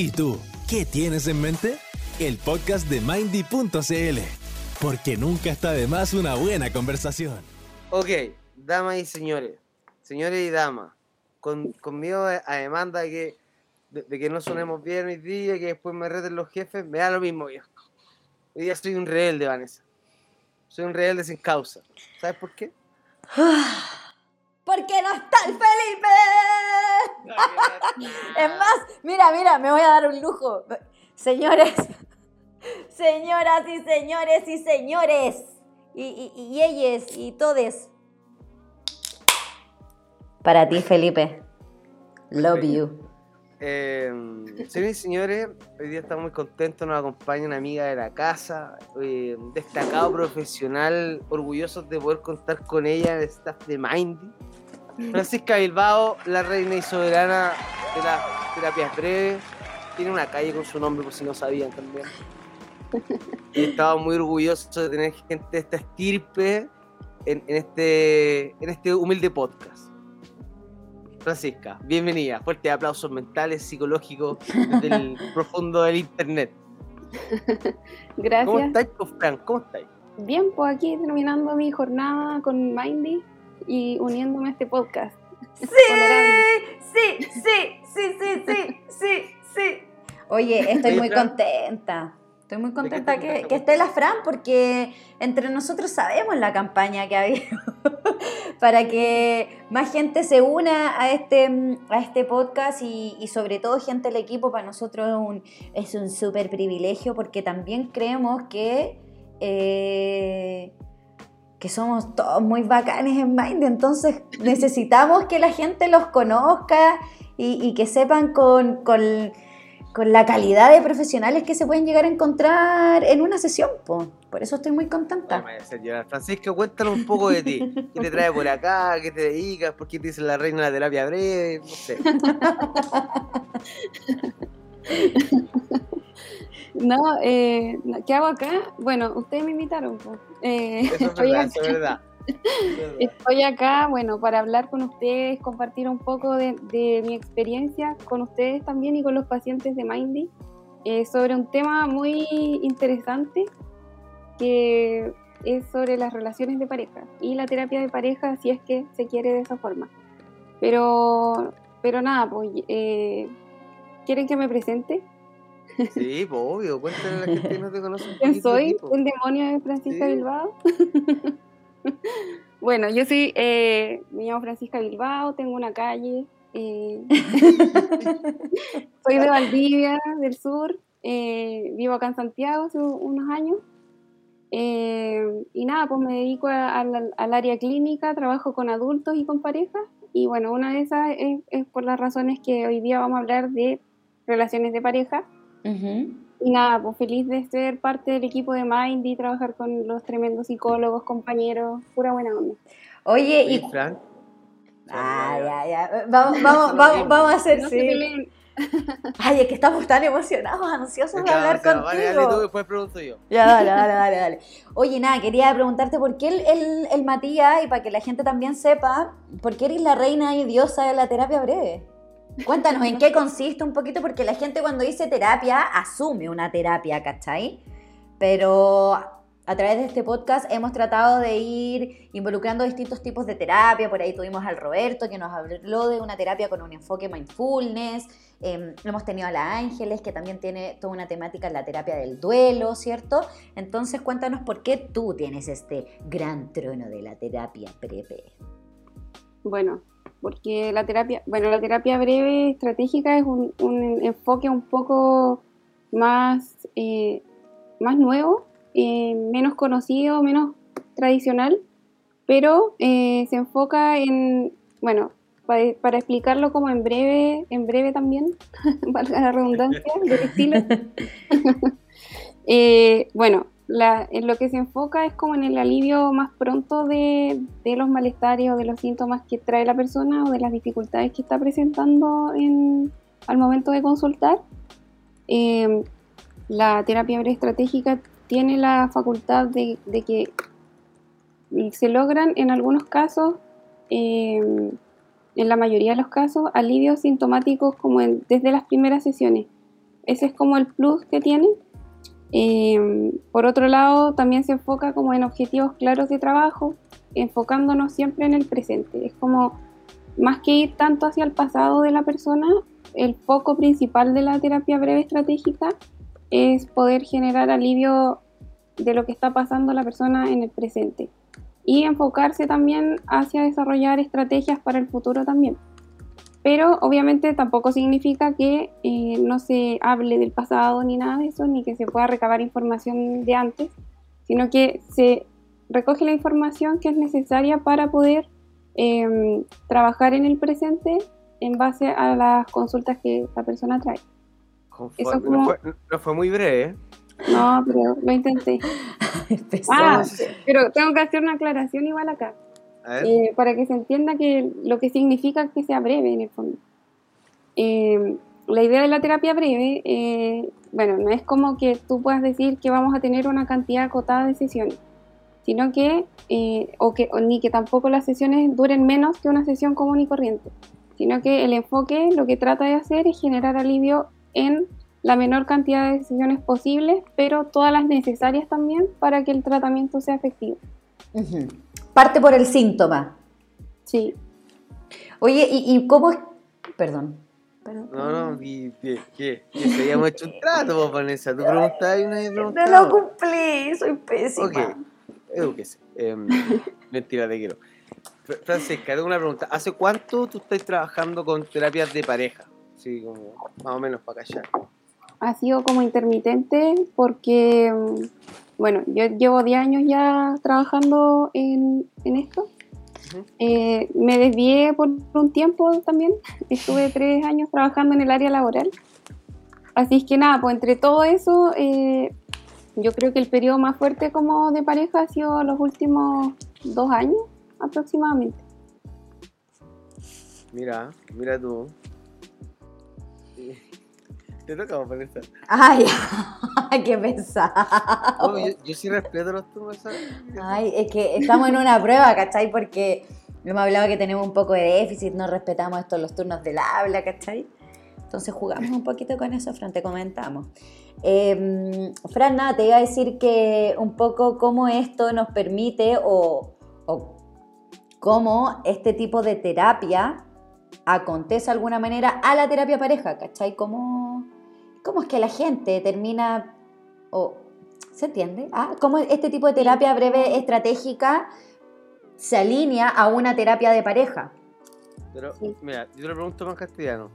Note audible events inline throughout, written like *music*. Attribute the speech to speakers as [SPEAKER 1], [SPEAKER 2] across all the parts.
[SPEAKER 1] ¿Y tú, qué tienes en mente? El podcast de Mindy.cl. Porque nunca está de más una buena conversación.
[SPEAKER 2] Ok, damas y señores, señores y damas, con, conmigo a demanda de que, de, que no sonemos bien hoy día, y que después me reten los jefes, me da lo mismo, viejo. Hoy día soy un rebelde, Vanessa. Soy un rebelde sin causa. ¿Sabes por qué?
[SPEAKER 3] Porque no está el Felipe. *laughs* es más, mira, mira, me voy a dar un lujo. Señores, *laughs* señoras y señores y señores, y, y, y ellas y todes. Para ti, Felipe. Love you.
[SPEAKER 2] Eh, señores y señores, hoy día estamos muy contentos, nos acompaña una amiga de la casa, eh, un destacado profesional, orgullosos de poder contar con ella en el staff de Mindy. Francisca Bilbao, la reina y soberana de las terapias breves, tiene una calle con su nombre, por si no sabían también. Y estaba muy orgulloso de tener gente de esta estirpe en, en este, en este humilde podcast. Francisca, bienvenida. Fuerte aplausos mentales, psicológicos, desde el *laughs* profundo del internet.
[SPEAKER 4] Gracias.
[SPEAKER 2] ¿Cómo estáis, Fran? ¿Cómo estáis?
[SPEAKER 4] Bien, pues aquí terminando mi jornada con Mindy y uniéndome a este podcast.
[SPEAKER 3] Sí, sí, sí, sí, sí, sí, sí, sí. Oye, estoy muy contenta. Estoy muy contenta
[SPEAKER 2] te
[SPEAKER 3] que, esté la Fran porque entre nosotros sabemos la campaña que ha habido *laughs* para que más gente se una a este, a este podcast y, y sobre todo gente del equipo para nosotros es un, es un súper privilegio porque también creemos que, eh, que somos todos muy bacanes en Mind, entonces necesitamos que la gente los conozca y, y que sepan con, con- con la calidad de profesionales que se pueden llegar a encontrar en una sesión. po. Por eso estoy muy contenta.
[SPEAKER 2] Francisca, cuéntanos un poco de ti. ¿Qué te trae por acá? ¿Qué te dedicas? ¿Por qué te dicen la reina de la terapia breve? No sé. *laughs*
[SPEAKER 4] No, eh, ¿qué hago acá? Bueno, ustedes me invitaron. pues. Eh,
[SPEAKER 2] Eso es *laughs*
[SPEAKER 4] estoy,
[SPEAKER 2] verdad,
[SPEAKER 4] acá,
[SPEAKER 2] eso es verdad. *laughs*
[SPEAKER 4] estoy acá, bueno, para hablar con ustedes, compartir un poco de, de mi experiencia con ustedes también y con los pacientes de Mindy eh, sobre un tema muy interesante que es sobre las relaciones de pareja y la terapia de pareja si es que se quiere de esa forma. Pero, pero nada, pues, eh, ¿quieren que me presente?
[SPEAKER 2] Sí, pues obvio. Cuéntale a la gente que no te conoce.
[SPEAKER 4] ¿Quién soy?
[SPEAKER 2] ti, po.
[SPEAKER 4] ¿El demonio de Francisca
[SPEAKER 2] Sí.
[SPEAKER 4] Bilbao? *laughs* bueno, yo soy, eh, me llamo Francisca Bilbao, tengo una calle, eh, *laughs* soy de Valdivia, del sur, eh, vivo acá en Santiago hace unos años. eh, y nada, pues me dedico al, al área clínica, trabajo con adultos y con parejas. Y bueno, una de esas es, es por las razones que hoy día vamos a hablar de relaciones de pareja.
[SPEAKER 3] Ujú.
[SPEAKER 4] Y nada, pues feliz de ser parte del equipo de Mind y trabajar con los tremendos psicólogos, compañeros, pura buena onda.
[SPEAKER 3] Oye,
[SPEAKER 2] Oye,
[SPEAKER 3] y...
[SPEAKER 2] Fran.
[SPEAKER 3] Ah, ya, ya. Vamos, *laughs* vamos, vamos, vamos a hacer,
[SPEAKER 4] No
[SPEAKER 3] sí. *laughs* Ay, es que estamos tan emocionados, ansiosos de hablar
[SPEAKER 2] o sea, Vale, dale tú,
[SPEAKER 3] contigo.
[SPEAKER 2] después pregunto yo.
[SPEAKER 3] Ya, dale, dale, dale, dale. Oye, nada, quería preguntarte por qué el, el, el Matías, y para que la gente también sepa, ¿por qué eres la reina y diosa de la terapia breve? Cuéntanos en qué consiste un poquito, porque la gente cuando dice terapia asume una terapia, ¿cachai? Pero a través de este podcast hemos tratado de ir involucrando distintos tipos de terapia. Por ahí tuvimos al Roberto que nos habló de una terapia con un enfoque mindfulness. Eh, hemos tenido a la Ángeles que también tiene toda una temática en la terapia del duelo, ¿cierto? Entonces cuéntanos por qué tú tienes este gran trono de la terapia breve.
[SPEAKER 4] Bueno, porque la terapia, bueno, la terapia breve estratégica es un, un enfoque un poco más, eh, más nuevo, eh, menos conocido, menos tradicional, pero eh, se enfoca en, bueno, para, para explicarlo como en breve, en breve también, *laughs* valga la redundancia del estilo. *laughs* *laughs* Eh, bueno, la- en lo que se enfoca es como en el alivio más pronto de, de los malestares o de los síntomas que trae la persona o de las dificultades que está presentando en, al momento de consultar. Eh, la terapia breve estratégica tiene la facultad de, de que se logran en algunos casos, eh, en la mayoría de los casos, alivios sintomáticos como en- desde las primeras sesiones. ese es como el plus que tiene. Eh, por otro lado, también se enfoca como en objetivos claros de trabajo, enfocándonos siempre en el presente. Es como, más que ir tanto hacia el pasado de la persona, el foco principal de la terapia breve estratégica es poder generar alivio de lo que está pasando la persona en el presente y enfocarse también hacia desarrollar estrategias para el futuro también. Pero obviamente tampoco significa que eh, no se hable del pasado ni nada de eso, ni que se pueda recabar información de antes, sino que se recoge la información que es necesaria para poder em, trabajar en el presente en base a las consultas que la persona trae.
[SPEAKER 2] Eso no, fue, no, fue, muy breve. ¿eh?
[SPEAKER 4] No, pero lo intenté. *laughs* ah, pero tengo que hacer una aclaración igual acá. Eh, para que se entienda que lo que significa que sea breve en el fondo. Eh, la idea de la terapia breve, eh, bueno, no es como que tú puedas decir que vamos a tener una cantidad acotada de sesiones, sino que, o que ni que tampoco las sesiones duren menos que una sesión común y corriente, sino que el enfoque lo que trata de hacer es generar alivio en la menor cantidad de sesiones posibles, pero todas las necesarias también para que el tratamiento sea efectivo.
[SPEAKER 3] Parte por el síntoma.
[SPEAKER 4] Sí.
[SPEAKER 3] Oye, ¿y, cómo es? Perdón.
[SPEAKER 2] Perdón. No, no, ¿qué? ¿Qué? ¿Qué? habíamos hecho un trato, Vanessa. Tú preguntabas y una vez
[SPEAKER 3] No lo cumplí, soy pésima.
[SPEAKER 2] Ok, edúquese. Eh, *laughs* mentira, te quiero. Francisca, tengo una pregunta. ¿Hace cuánto tú estás trabajando con terapias de pareja? Sí, como más o menos para callar.
[SPEAKER 4] Ha sido como intermitente porque mm, bueno, yo llevo 10 años ya trabajando en, esto. Eh, me desvié por un tiempo también, estuve 3 años trabajando en el área laboral. Así es que nada, pues entre todo eso, eh, yo creo que el periodo más fuerte como de pareja ha sido los últimos dos años aproximadamente.
[SPEAKER 2] Mira, mira tú. Te toca. *laughs*
[SPEAKER 3] Ay, qué pesado.
[SPEAKER 2] yo, sí respeto los turnos.
[SPEAKER 3] Ay, es que estamos en una prueba, ¿cachai? Porque hemos hablado que tenemos un poco de déficit, no respetamos estos los turnos del habla, ¿cachai? Entonces jugamos un poquito con eso, Fran, te comentamos. Eh, Fran, nada, te iba a decir que un poco cómo esto nos permite o, o cómo este tipo de terapia acontece de alguna manera a la terapia pareja, ¿cachai? ¿Cómo, cómo es que la gente termina, o ¿se entiende? ¿Ah? ¿Cómo este tipo de terapia breve estratégica se alinea a una terapia de pareja?
[SPEAKER 2] Pero, mira, yo te lo pregunto más castellano.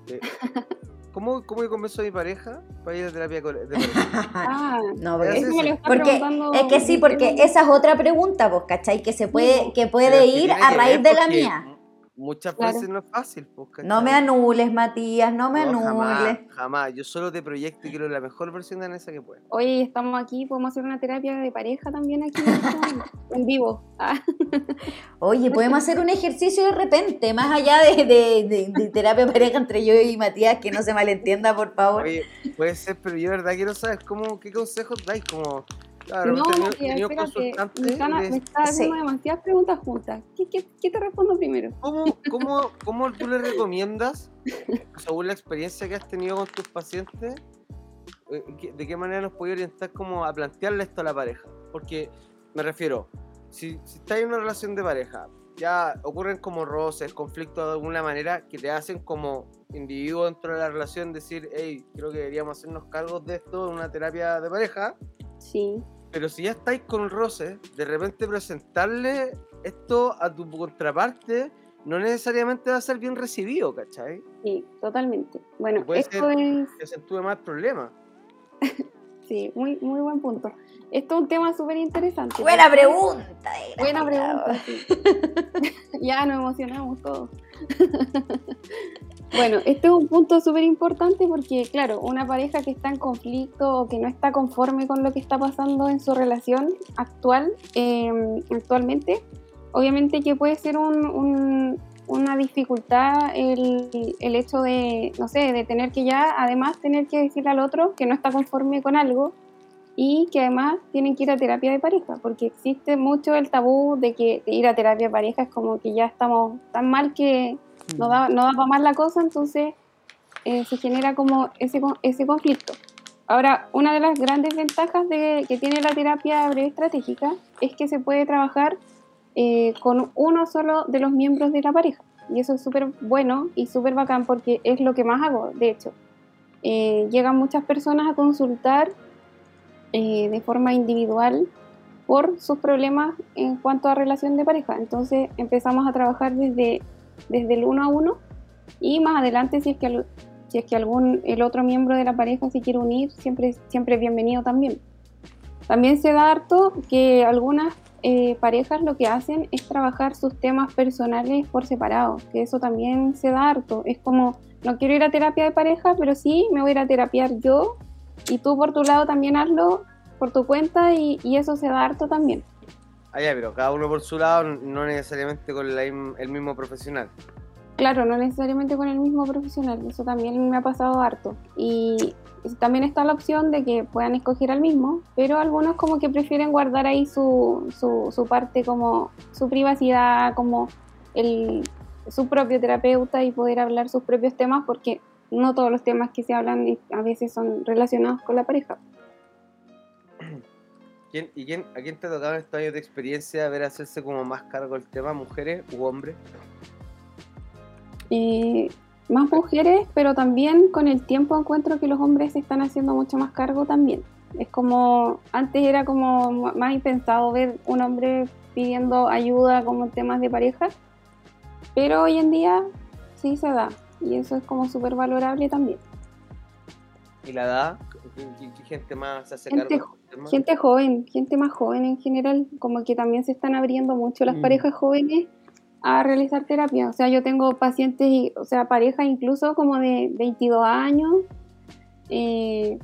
[SPEAKER 2] ¿Cómo, ¿Cómo convenzo a mi pareja para ir a terapia de pareja? *laughs*
[SPEAKER 3] Ah, no, porque, es que sí, porque esa es otra pregunta, vos, ¿cachai? Que se puede, que puede ir a raíz de la mía.
[SPEAKER 2] Muchas veces no es fácil. Pues,
[SPEAKER 3] no me anules, Matías, no me anules.
[SPEAKER 2] Jamás, jamás, yo solo te proyecto y quiero la mejor versión de Vanessa que pueda.
[SPEAKER 4] Oye, estamos aquí, podemos hacer una terapia de pareja también aquí *laughs* en vivo. Ah.
[SPEAKER 3] Oye, podemos hacer un ejercicio de repente, más allá de, de, de, terapia de pareja entre yo y Matías, que no se malentienda, por favor.
[SPEAKER 2] Oye, puede ser, pero yo de verdad quiero saber cómo, qué consejos dais, como
[SPEAKER 4] Claro, no, tenido, espérate, me están, haciendo demasiadas preguntas juntas. ¿Qué, qué, qué te respondo primero?
[SPEAKER 2] ¿Cómo, cómo, ¿Cómo tú le recomiendas, según la experiencia que has tenido con tus pacientes, eh, de qué manera nos puede orientar como a plantearle esto a la pareja? Porque me refiero, si, si estás en una relación de pareja, ya ocurren como roces, conflictos de alguna manera que te hacen como individuo dentro de la relación decir, hey, creo que deberíamos hacernos cargos de esto en una terapia de pareja.
[SPEAKER 4] Sí.
[SPEAKER 2] Pero si ya estáis con roce, de repente presentarle esto a tu contraparte no necesariamente va a ser bien recibido, ¿cachai?
[SPEAKER 4] Sí, totalmente. Bueno, esto es...
[SPEAKER 2] Que tuve más problemas.
[SPEAKER 4] Sí, muy, muy buen punto. Esto es un tema súper interesante.
[SPEAKER 3] Buena pregunta.
[SPEAKER 4] Buena pregunta, sí. *laughs* ya nos emocionamos todos. *laughs* Bueno, este es un punto súper importante porque, claro, una pareja que está en conflicto o que no está conforme con lo que está pasando en su relación actual, em, actualmente, obviamente que puede ser una dificultad el, el, hecho de, no sé, de tener que ya, además, tener que decirle al otro que no está conforme con algo y que además tienen que ir a terapia de pareja, porque existe mucho el tabú de que ir a terapia de pareja es como que ya estamos tan mal que no da, no da para más la cosa, entonces eh, se genera como ese, ese conflicto. Ahora, una de las grandes ventajas de, que tiene la terapia breve estratégica es que se puede trabajar eh, con uno solo de los miembros de la pareja. Y eso es súper bueno y súper bacán porque es lo que más hago, de hecho. Eh, llegan muchas personas a consultar eh, de forma individual por sus problemas en cuanto a relación de pareja. Entonces empezamos a trabajar desde, desde el uno a uno y más adelante si es que, si es que algún el otro miembro de la pareja se quiere unir, siempre, siempre es bienvenido también. También se da harto que algunas eh, parejas lo que hacen es trabajar sus temas personales por separado, que eso también se da harto. Es como, no quiero ir a terapia de pareja, pero sí me voy a ir a terapiar yo y tú por tu lado también hazlo por tu cuenta y, y eso se da harto también.
[SPEAKER 2] Ah, ya, pero cada uno por su lado, no necesariamente con la el mismo profesional.
[SPEAKER 4] Claro, no necesariamente con el mismo profesional, eso también me ha pasado harto. Y también está la opción de que puedan escoger al mismo, pero algunos como que prefieren guardar ahí su, su, su parte como su privacidad, como el, su propio terapeuta y poder hablar sus propios temas porque no todos los temas que se hablan a veces son relacionados con la pareja.
[SPEAKER 2] ¿Quién, ¿Y quién, a quién te ha tocado en estos años de experiencia ver hacerse como más cargo del tema, mujeres u hombres?
[SPEAKER 4] Eh, más mujeres, pero también con el tiempo encuentro que los hombres se están haciendo mucho más cargo también. Es como, antes era como más impensado ver un hombre pidiendo ayuda como en temas de pareja, pero hoy en día sí se da y eso es como súper valorable también.
[SPEAKER 2] ¿Y la edad? ¿Qué, gente más se hace
[SPEAKER 4] Gente
[SPEAKER 2] cargo?
[SPEAKER 4] Gente joven, gente más joven en general, como que también se están abriendo mucho las
[SPEAKER 2] Mm.
[SPEAKER 4] parejas jóvenes a realizar terapia. O sea, yo tengo pacientes, y- o sea, parejas incluso como de 22 años, eh,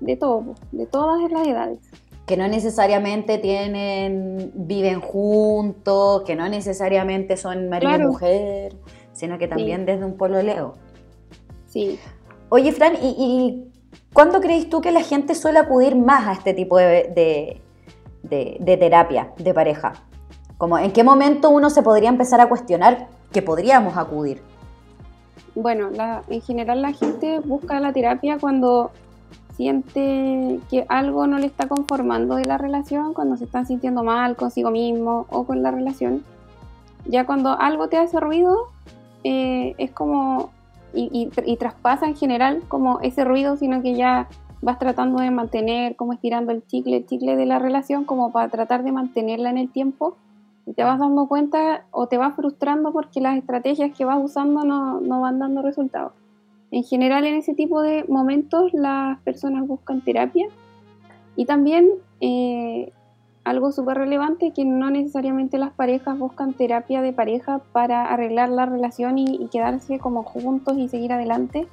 [SPEAKER 4] de todo, de todas las edades.
[SPEAKER 3] que no necesariamente tienen, viven juntos, que no necesariamente son marido y mujer, sino que también desde un pololeo.
[SPEAKER 4] Sí.
[SPEAKER 3] Oye, Fran, ¿y, y cuándo crees tú que la gente suele acudir más a este tipo de, de- de- de terapia de pareja? ¿En qué momento uno se podría empezar a cuestionar que podríamos acudir?
[SPEAKER 4] Bueno, en general la gente busca la terapia cuando siente que algo no le está conformando de la relación, cuando se están sintiendo mal consigo mismo o con la relación. Ya cuando algo te hace ruido, eh, es como, y, y- traspasa en general como ese ruido, sino que ya vas tratando de mantener, como estirando el chicle, el chicle de la relación, como para tratar de mantenerla en el tiempo te vas dando cuenta o te vas frustrando porque las estrategias que vas usando no, no van dando resultados. En general en ese tipo de momentos las personas buscan terapia y también eh, algo súper relevante que no necesariamente las parejas buscan terapia de pareja para arreglar la relación y, y quedarse como juntos y seguir adelante,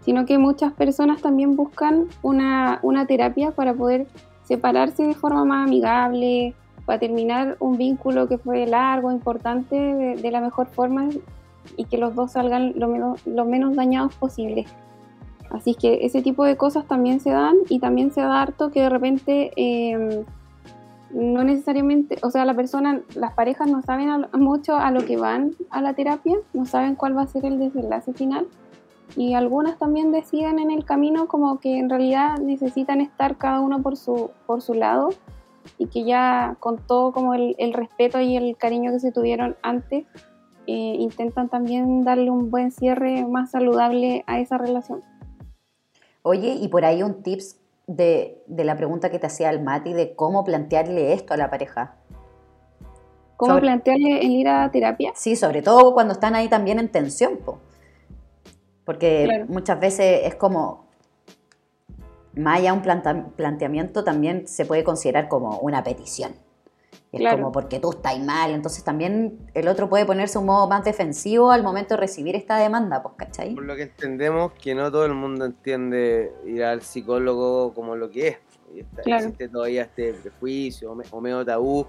[SPEAKER 4] sino que muchas personas también buscan una, una terapia para poder separarse de forma más amigable, para terminar un vínculo que fue largo, importante, de, de la mejor forma y que los dos salgan lo menos, lo menos dañados posible. Así que ese tipo de cosas también se dan y también se da harto que de repente eh, no necesariamente, o sea, la persona, las parejas no saben a- mucho a lo que van a la terapia, no saben cuál va a ser el desenlace final y algunas también deciden en el camino como que en realidad necesitan estar cada uno por su, por su lado y que ya con todo como el, el respeto y el cariño que se tuvieron antes, eh, intentan también darle un buen cierre más saludable a esa relación.
[SPEAKER 3] Oye, y por ahí un tips de, de la pregunta que te hacía el Mati de cómo plantearle esto a la pareja.
[SPEAKER 4] ¿Cómo
[SPEAKER 3] Sobre-
[SPEAKER 4] plantearle el ir a terapia?
[SPEAKER 3] Sí, sobre todo cuando están ahí también en tensión, po. porque
[SPEAKER 4] Claro.
[SPEAKER 3] muchas veces es como, más allá de un planta- planteamiento, también se puede considerar como una petición. Es
[SPEAKER 4] Claro.
[SPEAKER 3] como porque tú estás mal, entonces también el otro puede ponerse un modo más defensivo al momento de recibir esta demanda, pues, ¿cachai?
[SPEAKER 2] Por lo que entendemos que no todo el mundo entiende ir al psicólogo como lo que es. Y está-
[SPEAKER 4] Claro.
[SPEAKER 2] Existe todavía este prejuicio o me- o medio tabú.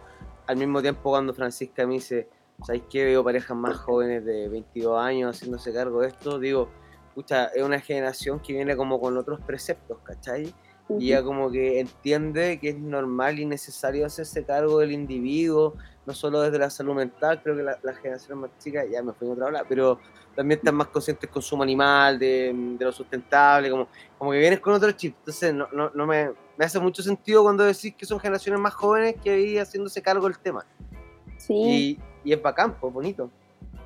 [SPEAKER 2] Al mismo tiempo cuando Francisca me dice, ¿sabéis qué? Veo parejas más jóvenes de 22 años haciéndose cargo de esto. Digo, pucha, es una generación que viene como con otros preceptos, ¿cachai? y ya como que entiende que es normal y necesario hacerse cargo del individuo, no solo desde la salud mental, creo que las la generaciones más chicas, ya me fui en otra hora, pero también están más conscientes del consumo animal, de, de, lo sustentable, como, como que vienes con otro chip. Entonces, no, no, no me, me, hace mucho sentido cuando decís que son generaciones más jóvenes que ahí haciéndose cargo del tema.
[SPEAKER 4] Sí.
[SPEAKER 2] Y, y es bacán, pues bonito.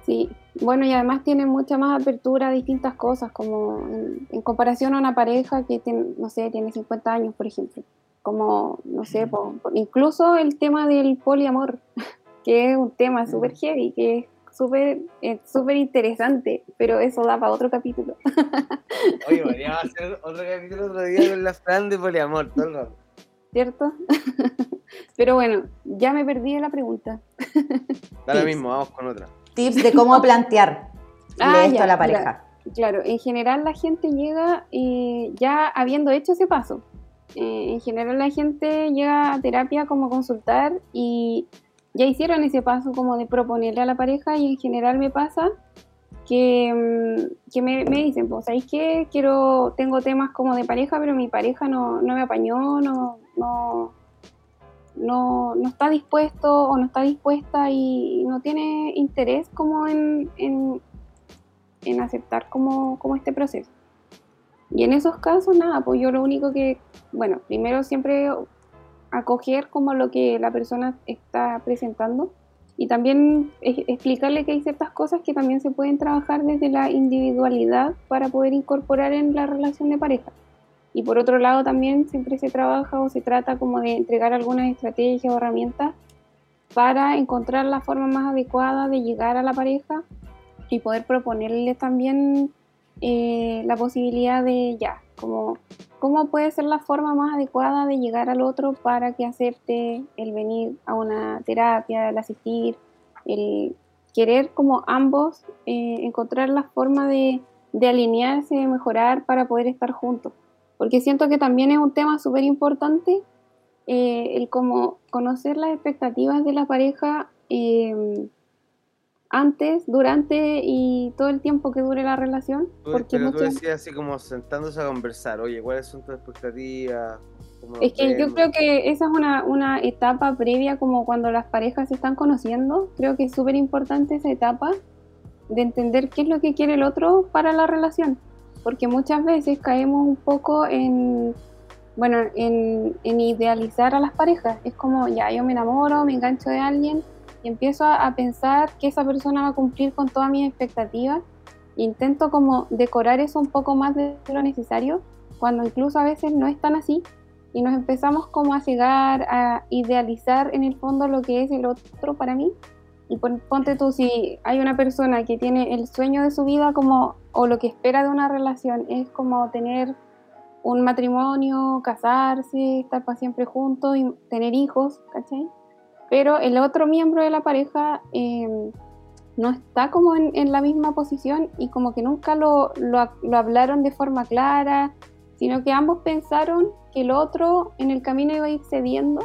[SPEAKER 4] Sí, bueno, y además tiene mucha más apertura a distintas cosas, como en, en, comparación a una pareja que tiene, no sé, tiene 50 años, por ejemplo. Como, no sé, po, incluso el tema del poliamor, *laughs* que es un tema súper heavy, que es súper súper interesante, pero eso da para otro capítulo. *laughs*
[SPEAKER 2] Oye, podríamos hacer otro capítulo otro día con la Fran de poliamor, rato.
[SPEAKER 4] ¿Cierto? *laughs* pero bueno, ya me perdí de la pregunta.
[SPEAKER 2] Da lo mismo, vamos con otra.
[SPEAKER 3] Tips de cómo plantear *laughs*
[SPEAKER 4] Ah,
[SPEAKER 3] esto
[SPEAKER 4] ya,
[SPEAKER 3] a la pareja.
[SPEAKER 4] Claro, en general la gente llega eh, ya habiendo hecho ese paso. Eh, en general la gente llega a terapia como a consultar y ya hicieron ese paso como de proponerle a la pareja y en general me pasa que, mm, que me, me, dicen, pues, ¿sabéis qué? Quiero, tengo temas como de pareja, pero mi pareja no, no me apañó, no, no, no, no, está dispuesto o no está dispuesta y no tiene interés como en, en, en aceptar como, como este proceso. Y en esos casos, nada, pues yo lo único que, bueno, primero siempre acoger como lo que la persona está presentando y también explicarle que hay ciertas cosas que también se pueden trabajar desde la individualidad para poder incorporar en la relación de pareja. Y por otro lado también siempre se trabaja o se trata como de entregar algunas estrategias o herramientas para encontrar la forma más adecuada de llegar a la pareja y poder proponerle también eh, la posibilidad de ya, como cómo puede ser la forma más adecuada de llegar al otro para que acepte el venir a una terapia, el asistir, el querer como ambos eh, encontrar la forma de, de, alinearse, mejorar para poder estar juntos. Porque siento que también es un tema súper importante eh, el como conocer las expectativas de la pareja eh, antes, durante y todo el tiempo que dure la relación.
[SPEAKER 2] Porque pero tú decías así como sentándose a conversar, oye, ¿cuáles son tus expectativas?
[SPEAKER 4] Es que yo creo que esa es una, una, etapa previa como cuando las parejas se están conociendo. Creo que es súper importante esa etapa de entender qué es lo que quiere el otro para la relación. Porque muchas veces caemos un poco en, bueno, en, en idealizar a las parejas. Es como, ya, yo me enamoro, me engancho de alguien y empiezo a, a, pensar que esa persona va a cumplir con todas mis expectativas. Intento como decorar eso un poco más de lo necesario, cuando incluso a veces no es tan así, y nos empezamos como a llegar a idealizar en el fondo lo que es el otro para mí. Y ponte tú, si hay una persona que tiene el sueño de su vida como, o lo que espera de una relación es como tener un matrimonio, casarse, estar para siempre juntos y tener hijos, ¿cachai? pero el otro miembro de la pareja eh, no está como en, en, la misma posición y como que nunca lo, lo, lo, hablaron de forma clara, sino que ambos pensaron que el otro en el camino iba a ir cediendo.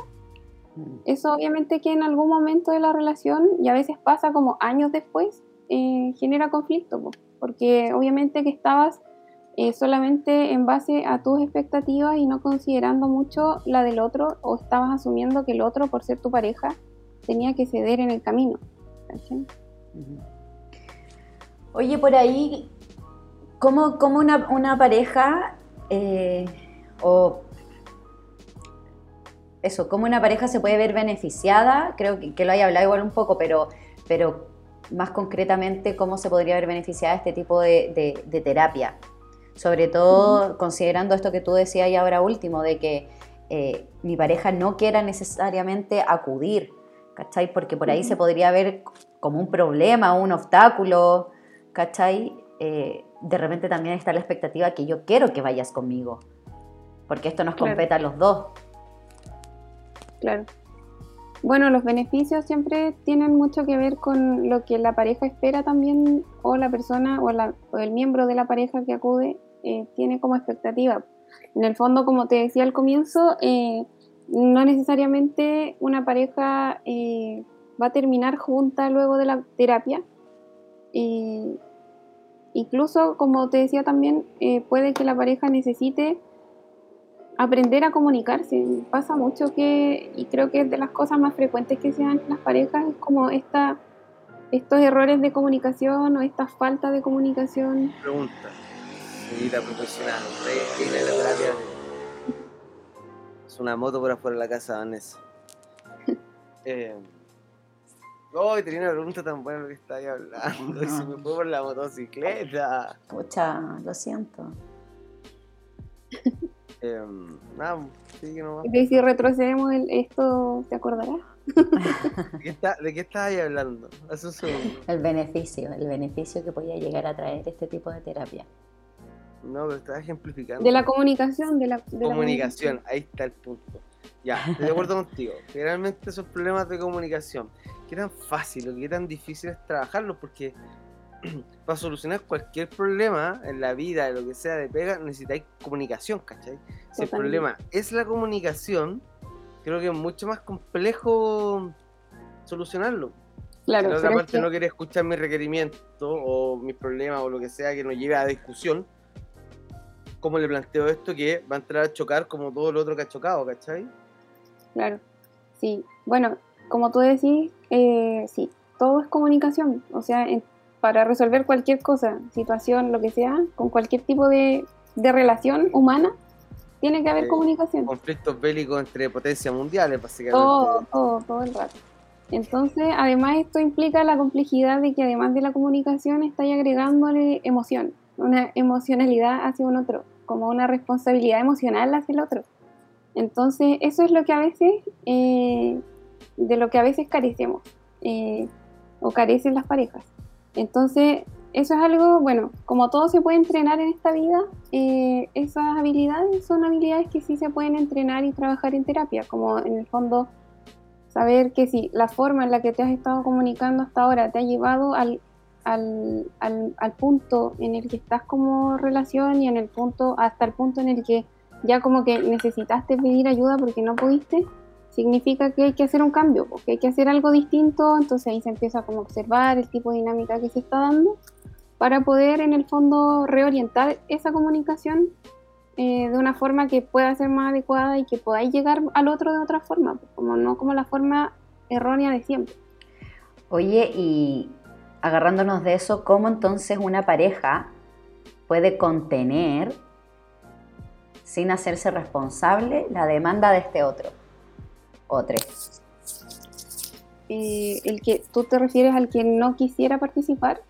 [SPEAKER 4] Eso obviamente que en algún momento de la relación, y a veces pasa como años después, eh, genera conflicto, porque obviamente que estabas eh, solamente en base a tus expectativas y no considerando mucho la del otro o estabas asumiendo que el otro, por ser tu pareja, tenía que ceder en el camino.
[SPEAKER 3] Oye, por ahí, ¿cómo, cómo una, una, pareja eh, o eso, cómo una pareja se puede ver beneficiada? Creo que, que lo haya hablado igual un poco, pero, pero más concretamente, ¿cómo se podría ver beneficiada este tipo de, de, de terapia? Sobre todo uh -huh. considerando esto que tú decías y ahora último, de que eh, mi pareja no quiera necesariamente acudir, ¿cachai? Porque por ahí uh -huh. se podría ver como un problema, un obstáculo, ¿cachai? Eh, de repente también está la expectativa que yo quiero que vayas conmigo, porque esto nos claro. compete a los dos.
[SPEAKER 4] Claro. Bueno, los beneficios siempre tienen mucho que ver con lo que la pareja espera también, o la persona o, el miembro de la pareja que acude eh, tiene como expectativa. En el fondo, como te decía al comienzo, eh, no necesariamente una pareja eh, va a terminar junta luego de la terapia. incluso, como te decía también, puede que la pareja necesite aprender a comunicarse. Pasa mucho que, y creo que es de las cosas más frecuentes que se dan en las parejas, es como esta, estos errores de comunicación o esta falta de comunicación.
[SPEAKER 2] Pregunta, señorita profesional, ¿usted tiene la terapia? Es una moto por afuera de la casa, Vanessa. *laughs* Eh, oh, tenía una pregunta tan buena lo que ahí hablando. Y se me fue por la motocicleta.
[SPEAKER 3] Pucha, lo siento. *laughs*
[SPEAKER 2] Eh, nada, sí que no
[SPEAKER 4] Y si retrocedemos el- esto, ¿te acordarás? *laughs*
[SPEAKER 2] ¿De qué, está, ¿De qué estabas ahí hablando? Hace un segundo.
[SPEAKER 3] El beneficio, el beneficio que podía llegar a traer este tipo de terapia.
[SPEAKER 2] No, pero estaba ejemplificando.
[SPEAKER 4] De la comunicación, de la, de la
[SPEAKER 2] comunicación, ahí está el punto. Ya, estoy de acuerdo contigo. Generalmente esos problemas de comunicación, qué tan fácil o qué tan difícil es trabajarlos, porque *clears throat* para solucionar cualquier problema en la vida, de lo que sea de pega, necesitáis comunicación, ¿cachai? Si el problema es la comunicación, creo que es mucho más complejo solucionarlo.
[SPEAKER 4] Claro,
[SPEAKER 2] si la otra
[SPEAKER 4] es
[SPEAKER 2] parte
[SPEAKER 4] que-
[SPEAKER 2] no quiere escuchar mi requerimiento o mis problemas o lo que sea que nos lleve a discusión, ¿cómo le planteo esto que va a entrar a chocar como todo lo otro que ha chocado, ¿cachai?
[SPEAKER 4] Claro, sí. Bueno, como tú decís, eh, sí, todo es comunicación. O sea, en- para resolver cualquier cosa, situación, lo que sea, con cualquier tipo de, de relación humana, tiene que haber comunicación.
[SPEAKER 2] Conflictos bélicos entre potencias mundiales, básicamente.
[SPEAKER 4] Todo, todo, todo el rato. Entonces, además esto implica la complejidad de que además de la comunicación estáis agregándole emoción, una emocionalidad hacia un otro, como una responsabilidad emocional hacia el otro. Entonces, eso es lo que a veces, eh, de lo que a veces carecemos, eh, o carecen las parejas. Entonces, eso es algo, bueno, como todo se puede entrenar en esta vida, eh, esas habilidades son habilidades que sí se pueden entrenar y trabajar en terapia, como en el fondo saber que si la forma en la que te has estado comunicando hasta ahora te ha llevado al, al, al, al punto en el que estás como relación y en el punto, hasta el punto en el que ya como que necesitaste pedir ayuda porque no pudiste, significa que hay que hacer un cambio, porque hay que hacer algo distinto, entonces ahí se empieza a observar el tipo de dinámica que se está dando para poder en el fondo reorientar esa comunicación eh, de una forma que pueda ser más adecuada y que podáis llegar al otro de otra forma, como no como la forma errónea de siempre.
[SPEAKER 3] Oye, y agarrándonos de eso, ¿cómo entonces una pareja puede contener sin hacerse responsable la demanda de este otro? Otro.
[SPEAKER 4] Eh, el que tú te refieres al que no quisiera participar,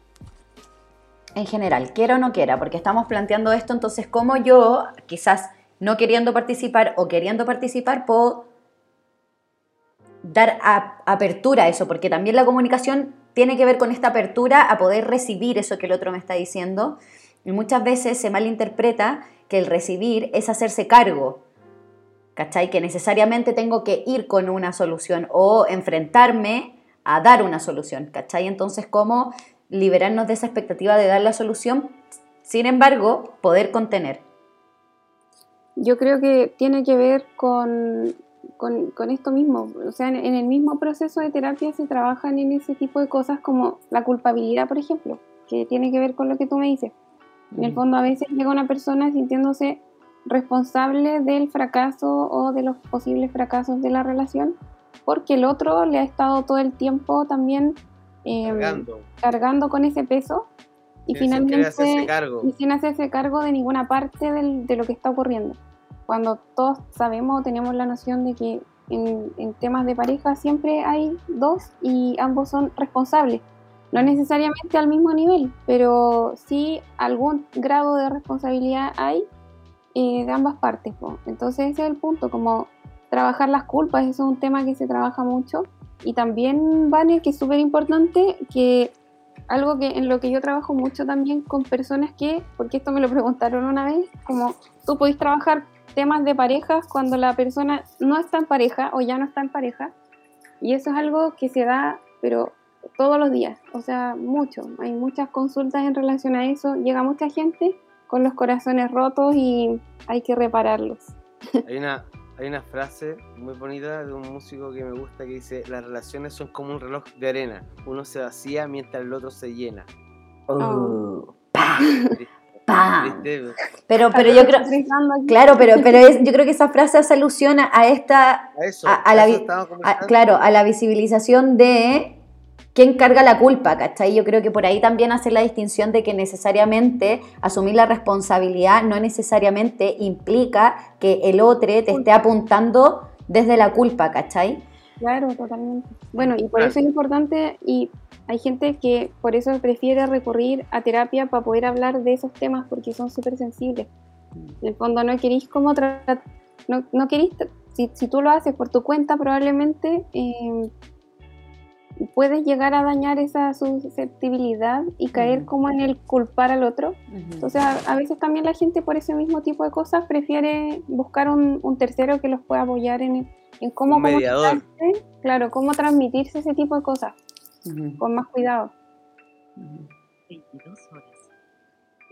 [SPEAKER 3] En general, quiera o no quiera, porque estamos planteando esto, entonces, ¿cómo yo, quizás no queriendo participar o queriendo participar, puedo dar apertura a eso? Porque también la comunicación tiene que ver con esta apertura a poder recibir eso que el otro me está diciendo. Y muchas veces se malinterpreta que el recibir es hacerse cargo. ¿Cachai? Que necesariamente tengo que ir con una solución o enfrentarme a dar una solución. ¿Cachai? Entonces, ¿cómo liberarnos de esa expectativa de dar la solución? Sin embargo, poder contener.
[SPEAKER 4] yo creo que tiene que ver con, con, con esto mismo. O sea, en, en el mismo proceso de terapia se trabajan en ese tipo de cosas como la culpabilidad, por ejemplo, que tiene que ver con lo que tú me dices. En el fondo a veces llega una persona sintiéndose responsable del fracaso o de los posibles fracasos de la relación porque el otro le ha estado todo el tiempo también em,
[SPEAKER 2] Cargando.
[SPEAKER 4] cargando con ese peso y
[SPEAKER 2] Sin
[SPEAKER 4] finalmente
[SPEAKER 2] cargo.
[SPEAKER 4] y sin hacerse cargo de ninguna parte del- de lo que está ocurriendo. Cuando todos sabemos, tenemos la noción de que en, en temas de pareja siempre hay dos y ambos son responsables. No necesariamente al mismo nivel, pero sí algún grado de responsabilidad hay eh, de ambas partes. Entonces ese es el punto, como trabajar las culpas, eso es un tema que se trabaja mucho. Y también, Vane, que es súper importante, que algo que en lo que yo trabajo mucho también con personas que, porque esto me lo preguntaron una vez, como tú podés trabajar temas de parejas cuando la persona no está en pareja o ya no está en pareja. Y eso es algo que se da, pero todos los días, o sea, mucho. Hay muchas consultas en relación a eso. Llega mucha gente con los corazones rotos y hay que repararlos. *laughs*
[SPEAKER 2] Hay una, hay una frase muy bonita de un músico que me gusta que dice, las relaciones son como un reloj de arena, uno se vacía mientras el otro se llena.
[SPEAKER 3] ¡Pam!
[SPEAKER 2] ¿Viste?
[SPEAKER 3] Pero, pero yo creo, claro, pero, pero es- yo creo que esa frase hace alusión a, esta,
[SPEAKER 2] A eso,
[SPEAKER 3] A- a la a- claro, a la visibilización de quién carga la culpa, ¿cachai? Yo creo que por ahí también hace la distinción de que necesariamente asumir la responsabilidad no necesariamente implica que el otro te esté apuntando desde la culpa, ¿cachai?
[SPEAKER 4] Claro, totalmente. Bueno, y por eso es importante y hay gente que por eso prefiere recurrir a terapia para poder hablar de esos temas porque son súper sensibles. En el fondo no queréis como tratar, no, no queréis, si tú lo haces por tu cuenta probablemente eh, puedes llegar a dañar esa susceptibilidad y caer como en el culpar al otro. Entonces a, a veces también la gente por ese mismo tipo de cosas prefiere buscar un, un tercero que los pueda apoyar en, en cómo
[SPEAKER 2] Un mediador.
[SPEAKER 4] claro, cómo transmitirse ese tipo de cosas con más cuidado.
[SPEAKER 3] Ujú.
[SPEAKER 5] 22 horas.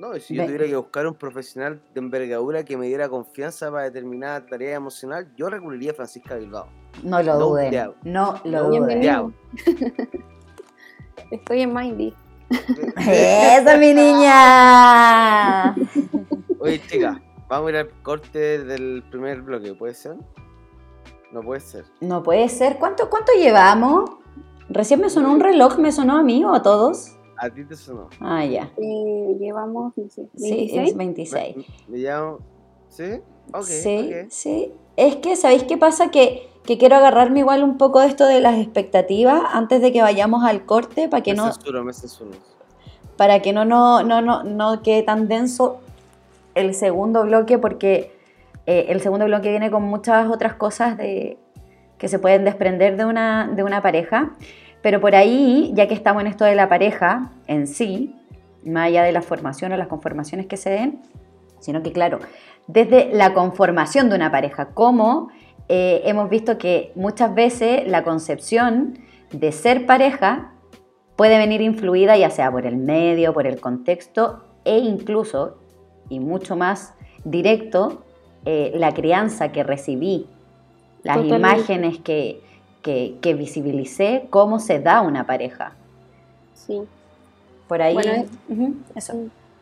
[SPEAKER 2] No, y si yo tuviera que buscar un profesional de envergadura que me diera confianza para determinada tarea emocional, yo recurriría a Francisca Bilbao.
[SPEAKER 3] No lo
[SPEAKER 2] No
[SPEAKER 3] duden,
[SPEAKER 2] doubt.
[SPEAKER 3] no lo
[SPEAKER 2] No
[SPEAKER 3] duden.
[SPEAKER 4] Bienvenido.
[SPEAKER 2] doubt. *laughs*
[SPEAKER 4] Estoy en Mindy. *laughs*
[SPEAKER 3] ¡Esa mi niña! *laughs*
[SPEAKER 2] Oye, chica, vamos a ir al corte del primer bloque, ¿puede ser? No puede ser.
[SPEAKER 3] No puede ser. ¿Cuánto, cuánto llevamos? Recién me sonó un reloj, ¿me sonó a mí o a todos?
[SPEAKER 2] A ti te sonó.
[SPEAKER 3] Ah, ya.
[SPEAKER 4] Eh, llevamos, no sé,
[SPEAKER 3] Sí,
[SPEAKER 4] 26.
[SPEAKER 3] es 26.
[SPEAKER 2] Me, me llamo. ¿Sí? Ok.
[SPEAKER 3] sí,
[SPEAKER 2] ok.
[SPEAKER 3] sí. Es que, ¿sabéis qué pasa? Que, que quiero agarrarme igual un poco de esto de las expectativas antes de que vayamos al corte para que
[SPEAKER 2] me
[SPEAKER 3] no,
[SPEAKER 2] censuro, me censuro.
[SPEAKER 3] para que no, no, no, no, no quede tan denso el segundo bloque, porque eh, el segundo bloque viene con muchas otras cosas de, que se pueden desprender de una, de una pareja. Pero por ahí, ya que estamos en esto de la pareja en sí, más allá de la formación o las conformaciones que se den, sino que claro, desde la conformación de una pareja, como eh, hemos visto que muchas veces la concepción de ser pareja puede venir influida ya sea por el medio, por el contexto e incluso, y mucho más directo, eh, la crianza que recibí, las
[SPEAKER 4] Totalmente.
[SPEAKER 3] imágenes que, que, que visibilicé, cómo se da una pareja.
[SPEAKER 4] Sí.
[SPEAKER 3] Por ahí...
[SPEAKER 4] Bueno, es-
[SPEAKER 3] eso.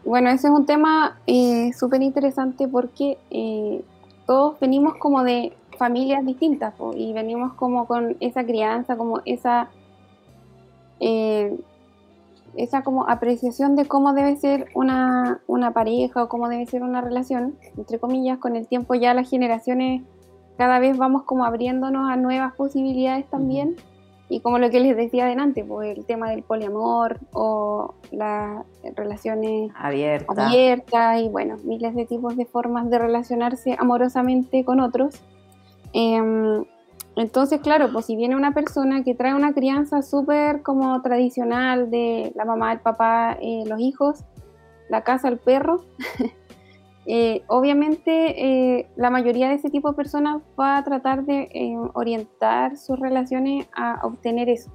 [SPEAKER 4] Bueno, ese es un tema eh, súper interesante porque eh, todos venimos como de familias distintas y venimos como con esa crianza, como esa, eh, esa como apreciación de cómo debe ser una, una pareja o cómo debe ser una relación, entre comillas, con el tiempo ya las generaciones cada vez vamos como abriéndonos a nuevas posibilidades también. Y como lo que les decía adelante, pues el tema del poliamor o las relaciones
[SPEAKER 3] Abierta.
[SPEAKER 4] abiertas y bueno, miles de tipos de formas de relacionarse amorosamente con otros. Em, entonces, claro, pues si viene una persona que trae una crianza súper como tradicional de la mamá, el papá, eh, los hijos, la casa, el perro, *laughs* eh, obviamente eh, la mayoría de ese tipo de personas va a tratar de eh, orientar sus relaciones a obtener eso.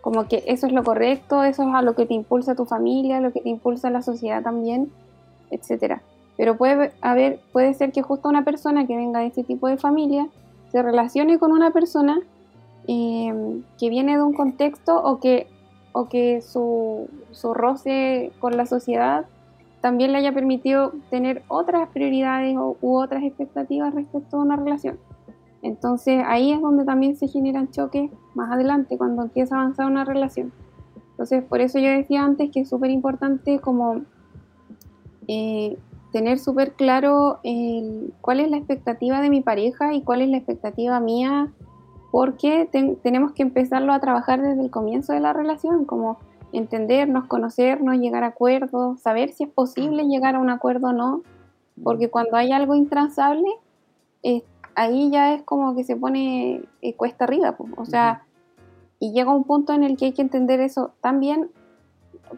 [SPEAKER 4] Como que eso es lo correcto, eso es a lo que te impulsa tu familia, lo que te impulsa la sociedad también, etcétera. Pero puede haber, puede ser que justo una persona que venga de este tipo de familia se relacione con una persona eh, que viene de un contexto o que, o que su, su roce con la sociedad también le haya permitido tener otras prioridades o, u otras expectativas respecto a una relación. Entonces ahí es donde también se generan choques más adelante, cuando empieza a avanzar una relación. Entonces por eso yo decía antes que es súper importante como eh, tener súper claro cuál es la expectativa de mi pareja y cuál es la expectativa mía, porque ten- tenemos que empezarlo a trabajar desde el comienzo de la relación, como entendernos, conocernos, llegar a acuerdos, saber si es posible llegar a un acuerdo o no, porque cuando hay algo intransable, eh, ahí ya es como que se pone eh, cuesta arriba, o sea, y llega un punto en el que hay que entender eso también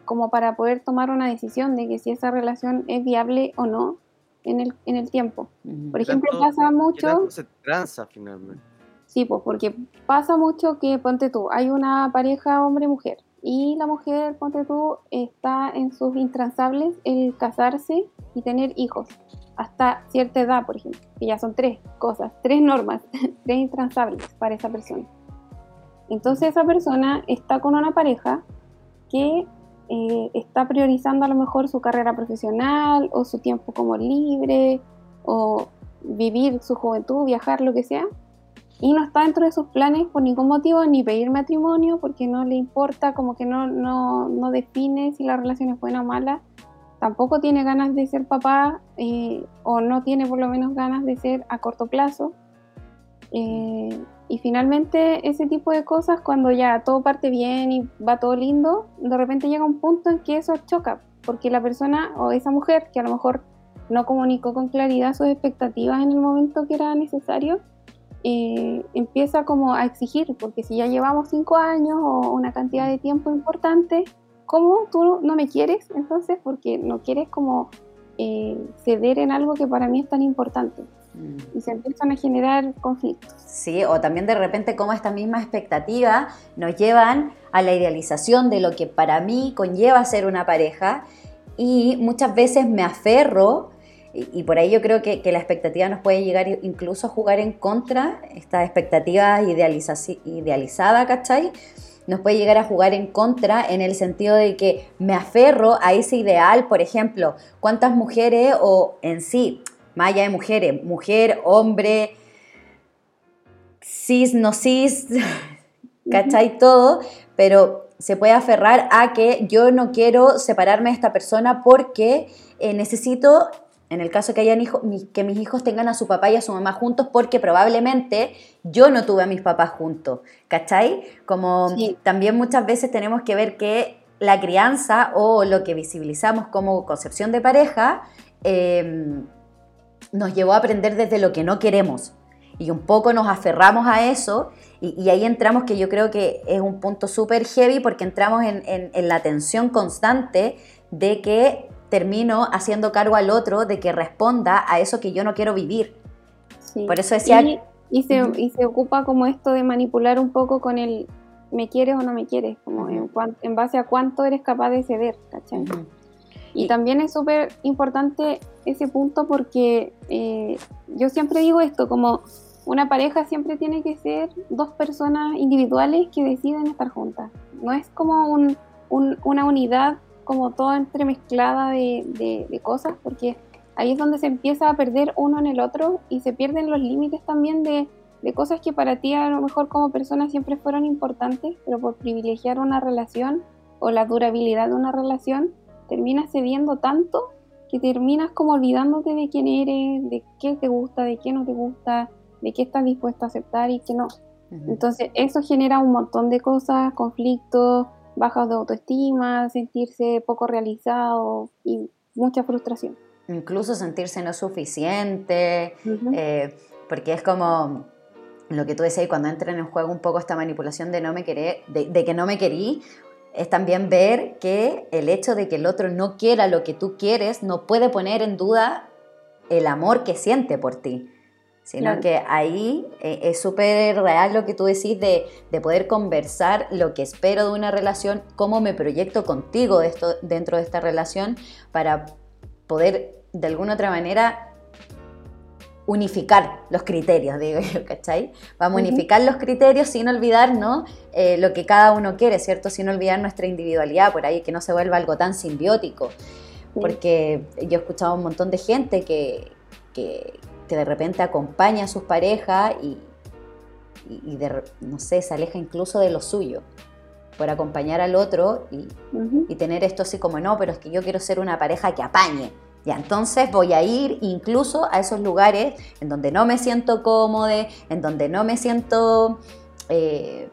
[SPEAKER 4] como para poder tomar una decisión de que si esa relación es viable o no en el, en el tiempo.
[SPEAKER 3] Ujú.
[SPEAKER 4] Por
[SPEAKER 2] ¿Qué
[SPEAKER 4] ejemplo,
[SPEAKER 2] tanto-
[SPEAKER 4] pasa mucho,
[SPEAKER 2] se tranza finalmente?
[SPEAKER 4] sí, pues porque pasa mucho que, ponte tú, hay una pareja hombre-mujer y la mujer, ponte tú, está en sus intransables el casarse y tener hijos hasta cierta edad, por ejemplo, que ya son tres cosas, tres normas, *laughs* tres intransables para esa persona. Entonces esa persona está con una pareja que eh, está priorizando a lo mejor su carrera profesional o su tiempo como libre o vivir su juventud, viajar, lo que sea, y no está dentro de sus planes por ningún motivo, ni pedir matrimonio, porque no le importa, como que no, no, no define si la relación es buena o mala, tampoco tiene ganas de ser papá eh, o no tiene por lo menos ganas de ser a corto plazo. Eh, y finalmente ese tipo de cosas, cuando ya todo parte bien y va todo lindo, de repente llega un punto en que eso choca, porque la persona o esa mujer que a lo mejor no comunicó con claridad sus expectativas en el momento que era necesario, eh, empieza como a exigir, porque si ya llevamos cinco años o una cantidad de tiempo importante, ¿cómo tú no me quieres? Entonces, porque no quieres como eh, ceder en algo que para mí es tan importante. Mm. Y se empiezan a generar conflictos.
[SPEAKER 3] Sí, o también de repente como esta misma expectativa nos llevan a la idealización de lo que para mí conlleva ser una pareja y muchas veces me aferro y, por ahí yo creo que, la expectativa nos puede llegar incluso a jugar en contra, esta expectativa idealizada, ¿cachai? Nos puede llegar a jugar en contra en el sentido de que me aferro a ese ideal, por ejemplo, cuántas mujeres o en sí, más allá de mujeres, mujer, hombre, cis, no cis, ¿cachai? Todo, pero se puede aferrar a que yo no quiero separarme de esta persona porque eh, necesito en el caso que hayan hijos, que mis hijos tengan a su papá y a su mamá juntos, porque probablemente yo no tuve a mis papás juntos, ¿cachai? Como también muchas veces tenemos que ver que la crianza o lo que visibilizamos como concepción de pareja em, nos llevó a aprender desde lo que no queremos. Y un poco nos aferramos a eso y, ahí entramos que yo creo que es un punto súper heavy porque entramos en, en la tensión constante de que termino haciendo cargo al otro de que responda a eso que yo no quiero vivir. Por eso decía...
[SPEAKER 4] Y, se, y, se, ocupa como esto de manipular un poco con el me quieres o no me quieres, como en, en, base a cuánto eres capaz de ceder, ¿cachai? Y, también es súper importante ese punto porque eh, yo siempre digo esto, como una pareja siempre tiene que ser dos personas individuales que deciden estar juntas. No es como un, una unidad como toda entremezclada de, de, cosas, porque ahí es donde se empieza a perder uno en el otro y se pierden los límites también de, de, cosas que para ti a lo mejor como persona siempre fueron importantes, pero por privilegiar una relación o la durabilidad de una relación, terminas cediendo tanto que terminas como olvidándote de quién eres, de qué te gusta, de qué no te gusta, de qué estás dispuesto a aceptar y qué no. Entonces eso genera un montón de cosas, conflictos, bajas de autoestima, sentirse poco realizado y mucha frustración.
[SPEAKER 3] Incluso sentirse no suficiente, eh, porque es como lo que tú decías, cuando entra en el juego un poco esta manipulación de, no me querer, de, que no me querí, es también ver que el hecho de que el otro no quiera lo que tú quieres no puede poner en duda el amor que siente por ti sino que ahí eh, es súper real lo que tú decís de, poder conversar lo que espero de una relación, cómo me proyecto contigo esto, dentro de esta relación para poder de alguna otra manera unificar los criterios, *laughs* digo yo, ¿cachai? Vamos a unificar los criterios sin olvidarnos eh, lo que cada uno quiere, ¿cierto? Sin olvidar nuestra individualidad por ahí, que no se vuelva algo tan simbiótico. Porque yo he escuchado a un montón de gente que, que, que de repente acompaña a sus parejas y, y, no sé, se aleja incluso de lo suyo por acompañar al otro y, y, tener esto así como, no, pero es que yo quiero ser una pareja que apañe. Ya, entonces voy a ir incluso a esos lugares en donde no me siento cómodo, en donde no me siento eh,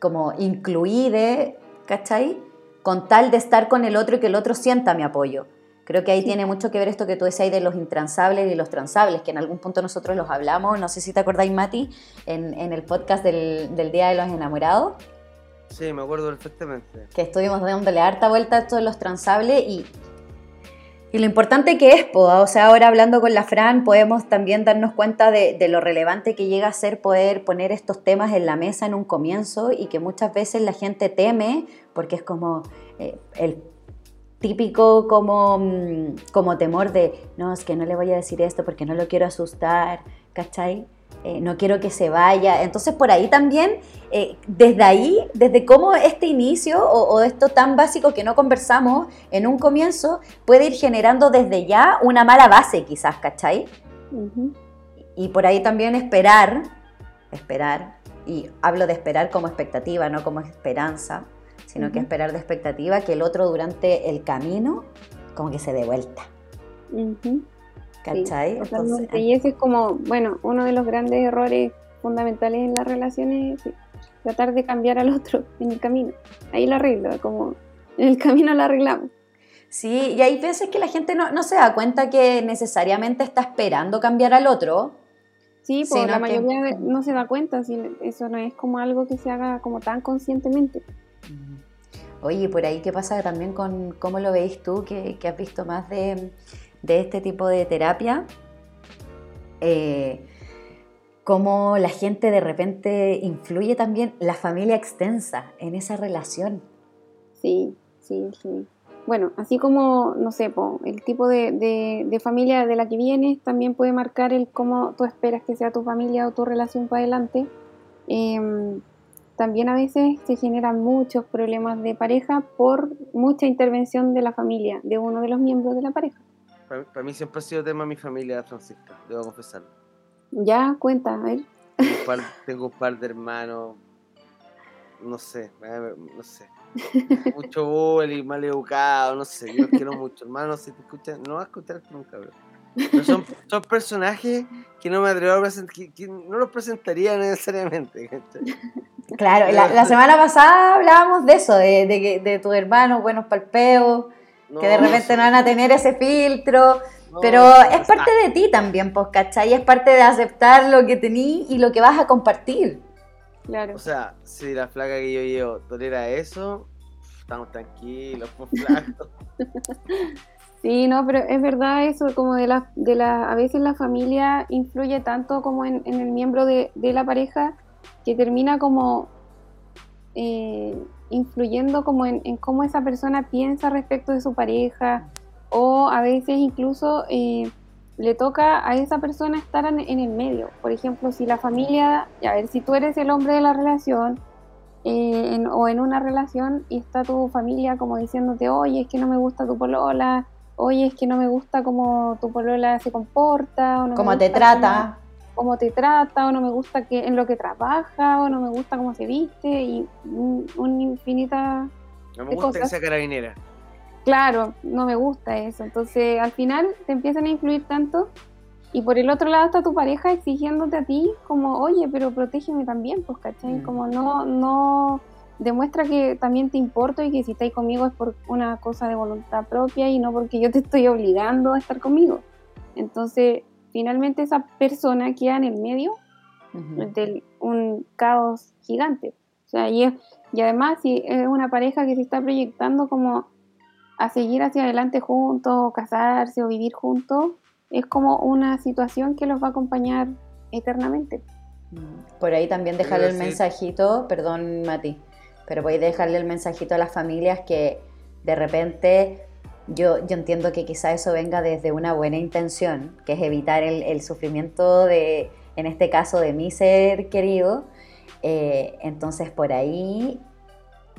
[SPEAKER 3] como incluida, ¿cachai? Con tal de estar con el otro y que el otro sienta mi apoyo. Creo que ahí tiene mucho que ver esto que tú decías de los intransables y los transables, que en algún punto nosotros los hablamos, no sé si te acordáis, Mati, en, en el podcast del, del, Día de los Enamorados.
[SPEAKER 2] Sí, me acuerdo perfectamente.
[SPEAKER 3] Que estuvimos dándole harta vuelta a todos los transables y, y lo importante que es, o sea, ahora hablando con la Fran, podemos también darnos cuenta de, de, lo relevante que llega a ser poder poner estos temas en la mesa en un comienzo y que muchas veces la gente teme porque es como eh, el típico como, mm, como temor de, no, es que no le voy a decir esto porque no lo quiero asustar, ¿cachai? eh, no quiero que se vaya. Entonces por ahí también, eh, desde ahí, desde cómo este inicio o, o esto tan básico que no conversamos en un comienzo, puede ir generando desde ya una mala base quizás, ¿cachai? Y por ahí también esperar, esperar, y hablo de esperar como expectativa, no como esperanza, sino que
[SPEAKER 4] Ujú.
[SPEAKER 3] esperar de expectativa que el otro durante el camino como que se dé vuelta,
[SPEAKER 4] Ujú.
[SPEAKER 3] ¿cachai?
[SPEAKER 4] Sí,
[SPEAKER 3] Entonces,
[SPEAKER 4] y ese es como, bueno, uno de los grandes errores fundamentales en las relaciones, sí, tratar de cambiar al otro *laughs* en el camino. Ahí lo arreglo, como en el camino lo arreglamos.
[SPEAKER 3] Sí, y hay veces que la gente no, no se da cuenta que necesariamente está esperando cambiar al otro.
[SPEAKER 4] Sí,
[SPEAKER 3] Sino
[SPEAKER 4] la
[SPEAKER 3] que-
[SPEAKER 4] mayoría de- no se da cuenta, si eso no es como algo que se haga como tan conscientemente.
[SPEAKER 3] Oye, por ahí, ¿qué pasa también con cómo lo veis tú, que, que has visto más de, de este tipo de terapia? Eh, cómo la gente de repente influye también la familia extensa en esa relación.
[SPEAKER 4] Sí, sí, sí. Bueno, así como, no sé, po, el tipo de, de- de familia de la que vienes también puede marcar el cómo tú esperas que sea tu familia o tu relación para adelante. Em, también a veces se generan muchos problemas de pareja por mucha intervención de la familia, de uno de los miembros de la pareja.
[SPEAKER 2] Para, mí siempre ha sido tema mi familia, Francisca, debo confesarlo.
[SPEAKER 4] Ya, cuenta, a ver.
[SPEAKER 2] Tengo un par, tengo un par de hermanos, no sé, no sé. Mucho bullying, mal educado, no sé, yo los quiero mucho. Hermano, si te escuchan, no vas a escuchar nunca, bro. Pero son, son personajes que no me atrevo a presentar, que, que no los presentaría necesariamente. ¿cachai?
[SPEAKER 3] Claro, la, la *laughs* semana pasada hablábamos de eso, de, de, que- de tus hermanos buenos palpeos, que de repente no van a tener ese filtro.
[SPEAKER 2] no,
[SPEAKER 3] Pero es parte de ti también, pues, ¿cachai? Es parte de aceptar lo que tení y lo que vas a compartir.
[SPEAKER 4] Claro.
[SPEAKER 2] O sea, si la flaca que yo llevo tolera eso, estamos tranquilos, pues flacos. *laughs* *laughs*
[SPEAKER 4] Sí, no, pero es verdad eso, como de la, de la, a veces la familia influye tanto como en, en el miembro de, de la pareja que termina como eh, influyendo como en, en cómo esa persona piensa respecto de su pareja o a veces incluso eh, le toca a esa persona estar en, en el medio. Por ejemplo, si la familia, a ver, si tú eres el hombre de la relación eh, en- o en una relación y está tu familia como diciéndote, oye, es que no me gusta tu polola, oye, es que no me gusta cómo tu polola se comporta, o no
[SPEAKER 3] Cómo te trata.
[SPEAKER 4] Cómo, cómo te trata, o no me gusta que en lo que trabaja, o no me gusta cómo se viste, y un, un infinita...
[SPEAKER 2] No me
[SPEAKER 4] ¿Qué
[SPEAKER 2] gusta
[SPEAKER 4] cosas?
[SPEAKER 2] sea carabinera.
[SPEAKER 4] Claro, no me gusta eso. Entonces, al final te empiezan a influir tanto, y por el otro lado está tu pareja exigiéndote a ti, como, oye, pero protégeme también, pues, ¿cachai?
[SPEAKER 3] Mm.
[SPEAKER 4] Como no, no demuestra que también te importo y que si estáis conmigo es por una cosa de voluntad propia y no porque yo te estoy obligando a estar conmigo. Entonces, finalmente esa persona queda en el medio
[SPEAKER 3] Ujú.
[SPEAKER 4] de un caos gigante. O sea, y, es- y además si es una pareja que se está proyectando como a seguir hacia adelante juntos, o casarse o vivir juntos, es como una situación que los va a acompañar eternamente.
[SPEAKER 3] Mm. Por ahí también dejarle el mensajito, perdón Mati, pero voy a dejarle el mensajito a las familias que de repente yo, yo entiendo que quizá eso venga desde una buena intención, que es evitar el, el sufrimiento de, en este caso, de mi ser querido. Eh, entonces por ahí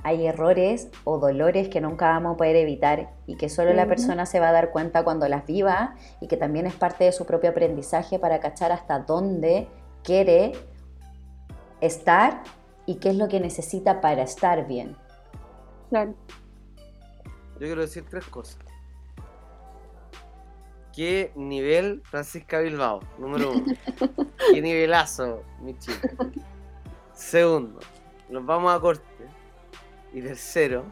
[SPEAKER 3] hay errores o dolores que nunca vamos a poder evitar y que solo la
[SPEAKER 4] Ujú.
[SPEAKER 3] persona se va a dar cuenta cuando las viva y que también es parte de su propio aprendizaje para cachar hasta dónde quiere estar y qué es lo que necesita para estar bien.
[SPEAKER 4] Claro.
[SPEAKER 2] Yo quiero decir tres cosas. ¿Qué nivel Francisca Bilbao? Número uno. *laughs* ¿Qué nivelazo, mi chica? Segundo, nos vamos a corte. Y tercero,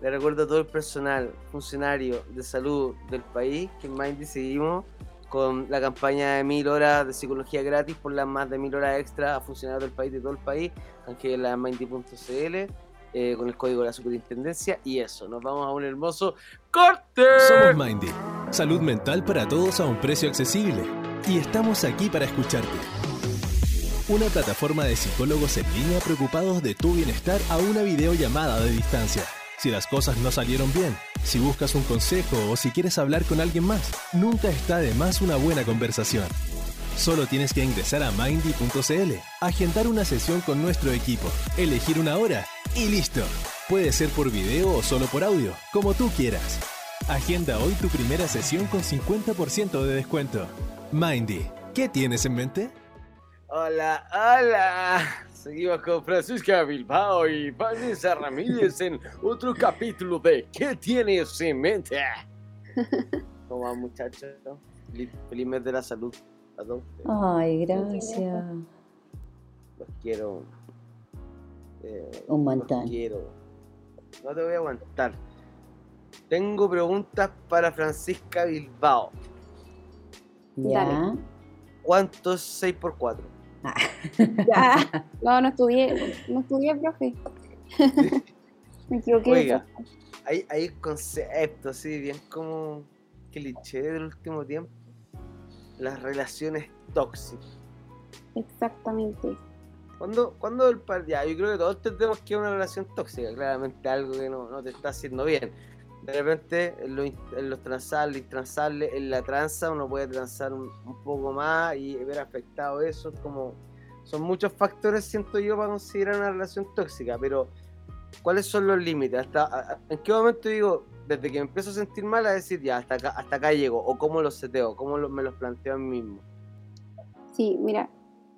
[SPEAKER 2] le recuerdo a todo el personal, funcionario de salud del país que en Mindy seguimos con la campaña de mil horas de psicología gratis por las más de mil horas extra a funcionarios del país, de todo el país, la Mindy.cl, eh, con el código de la superintendencia. Y eso, nos vamos a un hermoso corte.
[SPEAKER 1] Somos Mindy, salud mental para todos a un precio accesible. Y estamos aquí para escucharte. Una plataforma de psicólogos en línea preocupados de tu bienestar a una videollamada de distancia. Si las cosas no salieron bien, si buscas un consejo o si quieres hablar con alguien más, nunca está de más una buena conversación. Solo tienes que ingresar a mindy.cl, agendar una sesión con nuestro equipo, elegir una hora y listo. Puede ser por video o solo por audio, como tú quieras. Agenda hoy tu primera sesión con 50% de descuento. Mindy, ¿qué tienes en mente?
[SPEAKER 2] Hola, hola. Seguimos con Francisca Bilbao y Vanessa Ramírez en otro capítulo de ¿Qué tienes en mente? *laughs* ¿Cómo va, muchachos? Feliz, feliz mes de la salud.
[SPEAKER 3] Ay, gracias.
[SPEAKER 2] Los quiero. Eh,
[SPEAKER 3] Un montón.
[SPEAKER 2] quiero. No te voy a aguantar. Tengo preguntas para Francisca Bilbao.
[SPEAKER 3] Ya.
[SPEAKER 2] ¿Cuánto es 6x4?
[SPEAKER 4] Ya. *laughs* No, no estudié, no estudié, profe. *laughs* Me equivoqué.
[SPEAKER 2] Oiga, hay, hay conceptos así, bien como cliché del último tiempo. Las relaciones tóxicas.
[SPEAKER 4] Exactamente.
[SPEAKER 2] Cuando, cuando el par- ya, yo creo que todos entendemos que una relación tóxica, claramente algo que no, no te está haciendo bien. De repente, en, lo en los transables, intransables, en la tranza uno puede transar un, un poco más y ver afectado eso. Es como, son muchos factores, siento yo, para considerar una relación tóxica, pero ¿cuáles son los límites? Hasta, ¿En qué momento digo, desde que me empiezo a sentir mal, a decir, ya, hasta acá, hasta acá llego? ¿O cómo los seteo? ¿Cómo lo- me los planteo a mí mismo?
[SPEAKER 4] Sí, mira,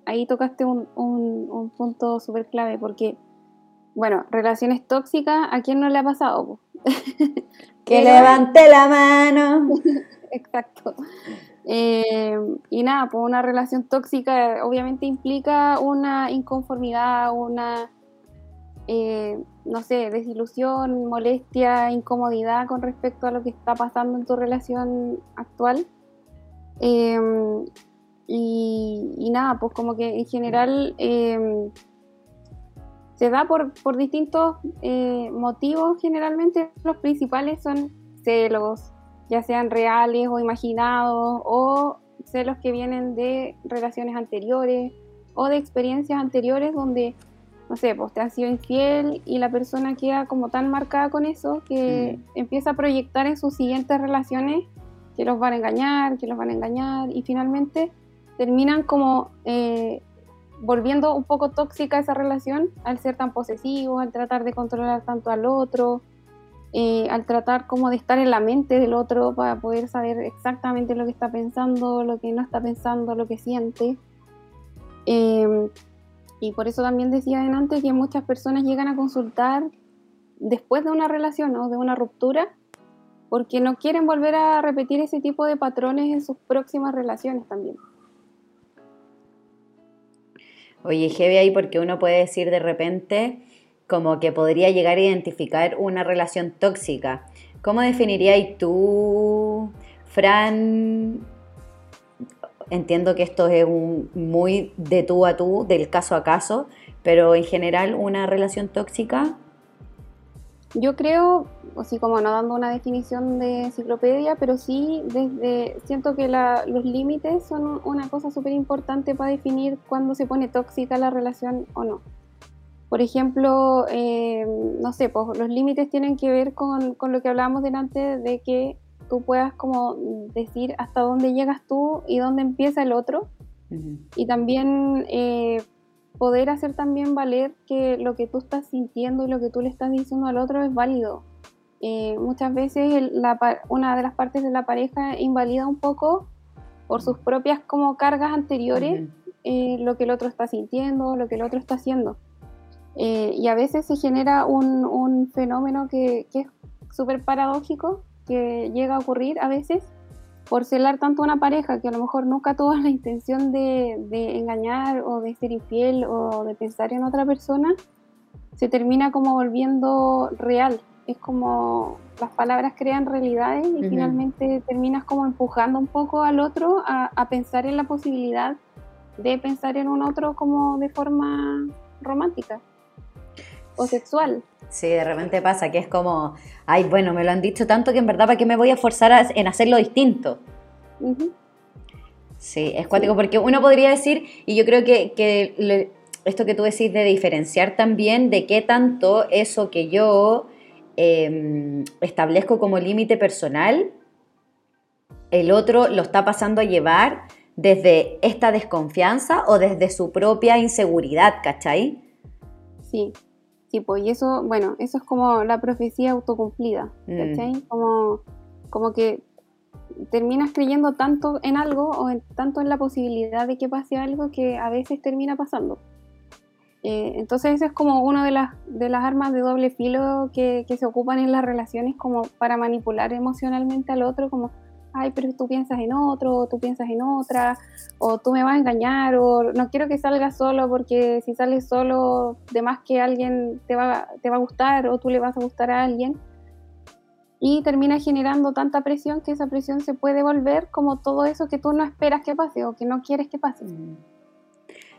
[SPEAKER 4] ahí tocaste un, un- un punto súper clave porque, bueno, relaciones tóxicas, ¿a quién no le ha pasado? *laughs*
[SPEAKER 3] Que levante la mano. *laughs*
[SPEAKER 4] Exacto. Eh, y nada, pues una relación tóxica obviamente implica una inconformidad, una, eh, no sé, desilusión, molestia, incomodidad con respecto a lo que está pasando en tu relación actual. Eh, y, nada, pues como que en general eh, se da por, por distintos eh, motivos, generalmente los principales son celos, ya sean reales o imaginados, o celos que vienen de relaciones anteriores o de experiencias anteriores donde, no sé, pues te han sido infiel y la persona queda como tan marcada con eso que empieza a proyectar en sus siguientes relaciones que los van a engañar, que los van a engañar y finalmente terminan como eh, volviendo un poco tóxica esa relación al ser tan posesivos, al tratar de controlar tanto al otro, eh, al tratar como de estar en la mente del otro para poder saber exactamente lo que está pensando, lo que no está pensando, lo que siente. Eh, y por eso también decía adelante que muchas personas llegan a consultar después de una relación o de una ruptura porque no quieren volver a repetir ese tipo de patrones en sus próximas relaciones también.
[SPEAKER 3] Oye, heavy ahí porque uno puede decir de repente como que podría llegar a identificar una relación tóxica. ¿Cómo definirías tú, Fran? Entiendo que esto es un muy de tú a tú, del caso a caso, pero en general una relación tóxica.
[SPEAKER 4] Yo creo, así como no dando una definición de enciclopedia, pero sí desde siento que la- los límites son una cosa súper importante para definir cuándo se pone tóxica la relación o no. Por ejemplo, eh, no sé, pues los límites tienen que ver con, con lo que hablábamos delante de que tú puedas como decir hasta dónde llegas tú y dónde empieza el otro
[SPEAKER 3] Ujú.
[SPEAKER 4] y también eh, poder hacer también valer que lo que tú estás sintiendo y lo que tú le estás diciendo al otro es válido. Eh, muchas veces el- la pa- una de las partes de la pareja invalida un poco por sus propias como cargas anteriores eh, lo que el otro está sintiendo, lo que el otro está haciendo. Eh, y a veces se genera un, un fenómeno que, que es súper paradójico, que llega a ocurrir a veces por celar tanto a una pareja que a lo mejor nunca tuvo la intención de, de engañar o de ser infiel o de pensar en otra persona, se termina como volviendo real. Es como las palabras crean realidades y finalmente terminas como empujando un poco al otro a, a pensar en la posibilidad de pensar en un otro como de forma romántica o sexual.
[SPEAKER 3] Sí, de repente pasa que es como, ay, bueno, me lo han dicho tanto que en verdad, ¿para qué me voy a forzar a- en hacerlo distinto? Sí, es cuático porque uno podría decir, y yo creo que, que le- esto que tú decís de diferenciar también de qué tanto eso que yo eh, establezco como límite personal, el otro lo está pasando a llevar desde esta desconfianza o desde su propia inseguridad, ¿cachai?
[SPEAKER 4] Sí, sí, pues y eso, bueno, eso es como la profecía autocumplida,
[SPEAKER 3] Mm.
[SPEAKER 4] ¿cachai? Como, como que terminas creyendo tanto en algo o en- tanto en la posibilidad de que pase algo que a veces termina pasando. Eh, entonces eso es como una de las, de las armas de doble filo que, que se ocupan en las relaciones como para manipular emocionalmente al otro, como, ay, pero tú piensas en otro, o tú piensas en otra, o tú me vas a engañar, o no quiero que salgas solo porque si sales solo, de más que alguien te va, te va a gustar o tú le vas a gustar a alguien. Y termina generando tanta presión que esa presión se puede volver como todo eso que tú no esperas que pase o que no quieres que pase.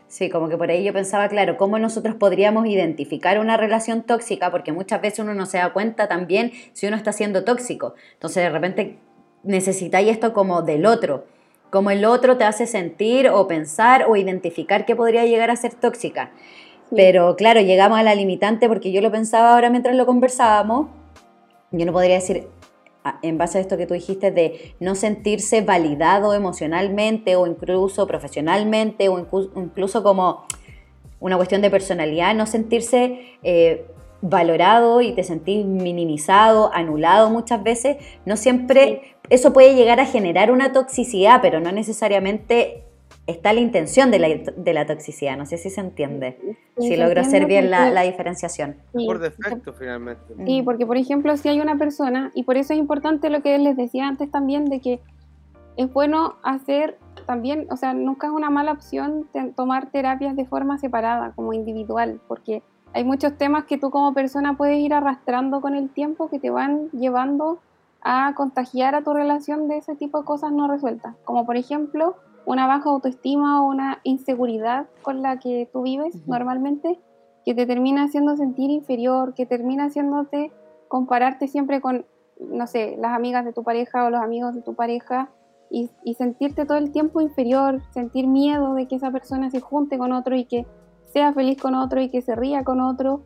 [SPEAKER 3] Sí, como que por ahí yo pensaba, claro, cómo nosotros podríamos identificar una relación tóxica, porque muchas veces uno no se da cuenta también si uno está siendo tóxico. Entonces de repente necesitáis esto como del otro, como el otro te hace sentir o pensar o identificar que podría llegar a ser tóxica.
[SPEAKER 4] Sí.
[SPEAKER 3] Pero claro, llegamos a la limitante porque yo lo pensaba ahora mientras lo conversábamos. Yo no podría decir, a- en base a esto que tú dijiste, de no sentirse validado emocionalmente o incluso profesionalmente o inclu- incluso como una cuestión de personalidad, no sentirse eh, valorado y te sentís minimizado, anulado muchas veces, no siempre eso puede llegar a generar una toxicidad, pero no necesariamente está la intención de la, de la toxicidad, no sé si se entiende,
[SPEAKER 4] Sí,
[SPEAKER 3] si
[SPEAKER 4] se
[SPEAKER 3] logro hacer bien la, la diferenciación.
[SPEAKER 4] sí,
[SPEAKER 2] Por defecto, finalmente.
[SPEAKER 4] Sí, porque por ejemplo, si hay una persona, y por eso es importante lo que les decía antes también, de que es bueno hacer también, o sea, nunca es una mala opción tomar terapias de forma separada, como individual, porque hay muchos temas que tú como persona puedes ir arrastrando con el tiempo que te van llevando a contagiar a tu relación de ese tipo de cosas no resueltas, como por ejemplo una baja autoestima o una inseguridad con la que tú vives normalmente, que te termina haciendo sentir inferior, que termina haciéndote compararte siempre con, no sé, las amigas de tu pareja o los amigos de tu pareja y, y sentirte todo el tiempo inferior, sentir miedo de que esa persona se junte con otro y que sea feliz con otro y que se ría con otro,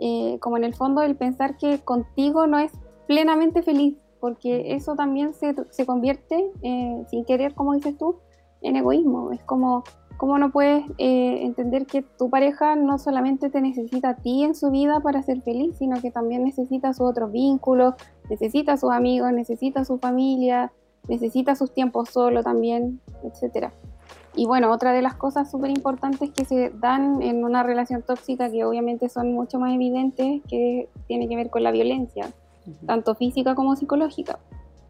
[SPEAKER 4] eh, como en el fondo el pensar que contigo no es plenamente feliz, porque eso también se, se convierte, eh, sin querer, como dices tú, en egoísmo. Es como, como no puedes eh, entender que tu pareja no solamente te necesita a ti en su vida para ser feliz, sino que también necesita sus otros vínculos, necesita a sus amigos, necesita a su familia, necesita sus tiempos solo también, etcétera. Y bueno, otra de las cosas súper importantes que se dan en una relación tóxica, que obviamente son mucho más evidentes, que tiene que ver con la violencia, tanto física como psicológica.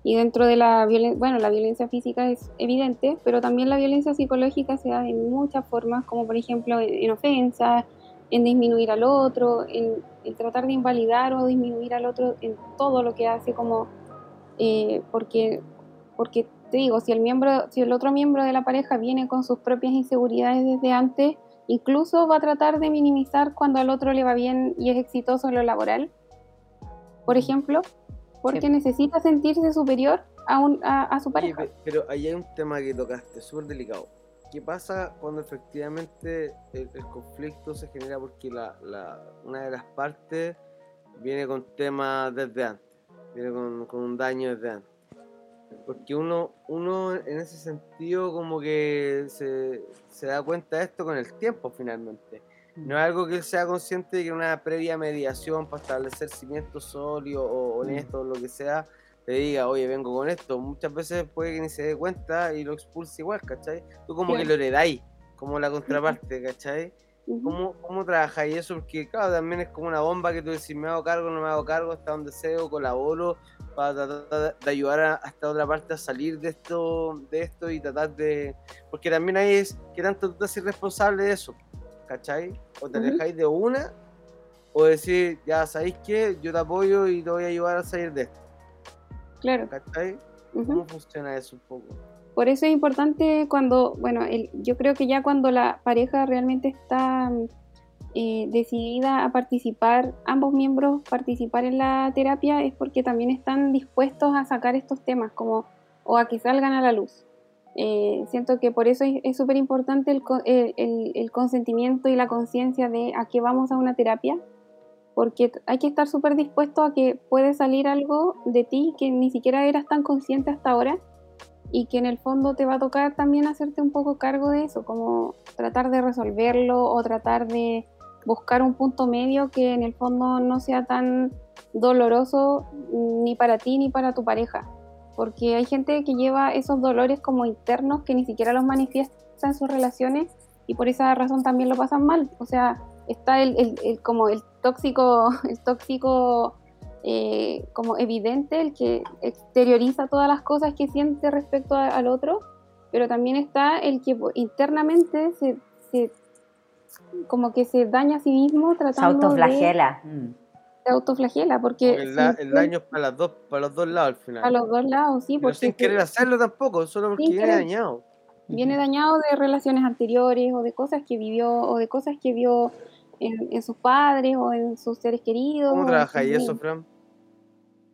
[SPEAKER 4] Y dentro de la violencia, bueno, la violencia física es evidente, pero también la violencia psicológica se da en muchas formas, como por ejemplo en, en ofensas, en disminuir al otro, en, tratar de invalidar o disminuir al otro en todo lo que hace, como eh, porque, porque te digo, si el miembro, si el otro miembro de la pareja viene con sus propias inseguridades desde antes, incluso va a tratar de minimizar cuando al otro le va bien y es exitoso en lo laboral, por ejemplo, porque
[SPEAKER 3] Sí.
[SPEAKER 4] necesita sentirse superior a, un, a, a su pareja.
[SPEAKER 2] pe- pero ahí hay un tema que tocaste, súper delicado. ¿Qué pasa cuando efectivamente el, el conflicto se genera porque la, la- una de las partes viene con temas desde antes, viene con, con un daño desde antes? Porque uno, uno en ese sentido como que se, se da cuenta de esto con el tiempo finalmente. No es algo que él sea consciente de que una previa mediación para establecer cimientos sólidos o honestos o lo que sea, te diga, oye, vengo con esto. Muchas veces puede que ni se dé cuenta y lo expulse igual, ¿cachai? Tú como que lo heredáis, como la contraparte, ¿cachai? ¿Cómo, cómo trabajáis eso? Porque, claro, también es como una bomba que tú decís, me hago cargo, no me hago cargo, hasta donde deseo, colaboro, para tratar de ayudar a, a esta otra parte a salir de esto, de esto y tratar de. Porque también ahí es que tanto tú te haces responsable de eso, ¿cachai? O te
[SPEAKER 4] Ujú.
[SPEAKER 2] alejáis de una, o decir, ya sabéis que yo te apoyo y te voy a ayudar a salir de esto,
[SPEAKER 4] Claro.
[SPEAKER 2] ¿cachai?
[SPEAKER 4] ujú.
[SPEAKER 2] ¿Cómo funciona eso un poco?
[SPEAKER 4] Por eso es importante cuando, bueno, el- yo creo que ya cuando la pareja realmente está eh, decidida a participar, ambos miembros participar en la terapia, es porque también están dispuestos a sacar estos temas como, o a que salgan a la luz. Eh, siento que por eso es es súper importante el, el- el- consentimiento y la conciencia de a qué vamos a una terapia, porque hay que estar súper dispuesto a que puede salir algo de ti que ni siquiera eras tan consciente hasta ahora y que en el fondo te va a tocar también hacerte un poco cargo de eso, como tratar de resolverlo o tratar de buscar un punto medio que en el fondo no sea tan doloroso ni para ti ni para tu pareja. Porque hay gente que lleva esos dolores como internos que ni siquiera los manifiesta en sus relaciones y por esa razón también lo pasan mal. O sea, está el, como el tóxico, *laughs* el tóxico eh, como evidente, el que exterioriza todas las cosas que siente respecto al otro, pero también está el que internamente se, como que se daña a sí mismo tratando
[SPEAKER 3] se autoflagela. Mm.
[SPEAKER 4] Se autoflagela porque...
[SPEAKER 2] El, daño es para, las dos, para los dos lados al final.
[SPEAKER 4] Para los dos lados, sí.
[SPEAKER 2] Pero sin querer hacerlo tampoco, solo porque viene dañado.
[SPEAKER 4] Viene dañado de relaciones anteriores o de cosas que vivió o de cosas que vio en, sus padres o en sus seres queridos.
[SPEAKER 2] ¿Cómo trabaja y eso, Fran?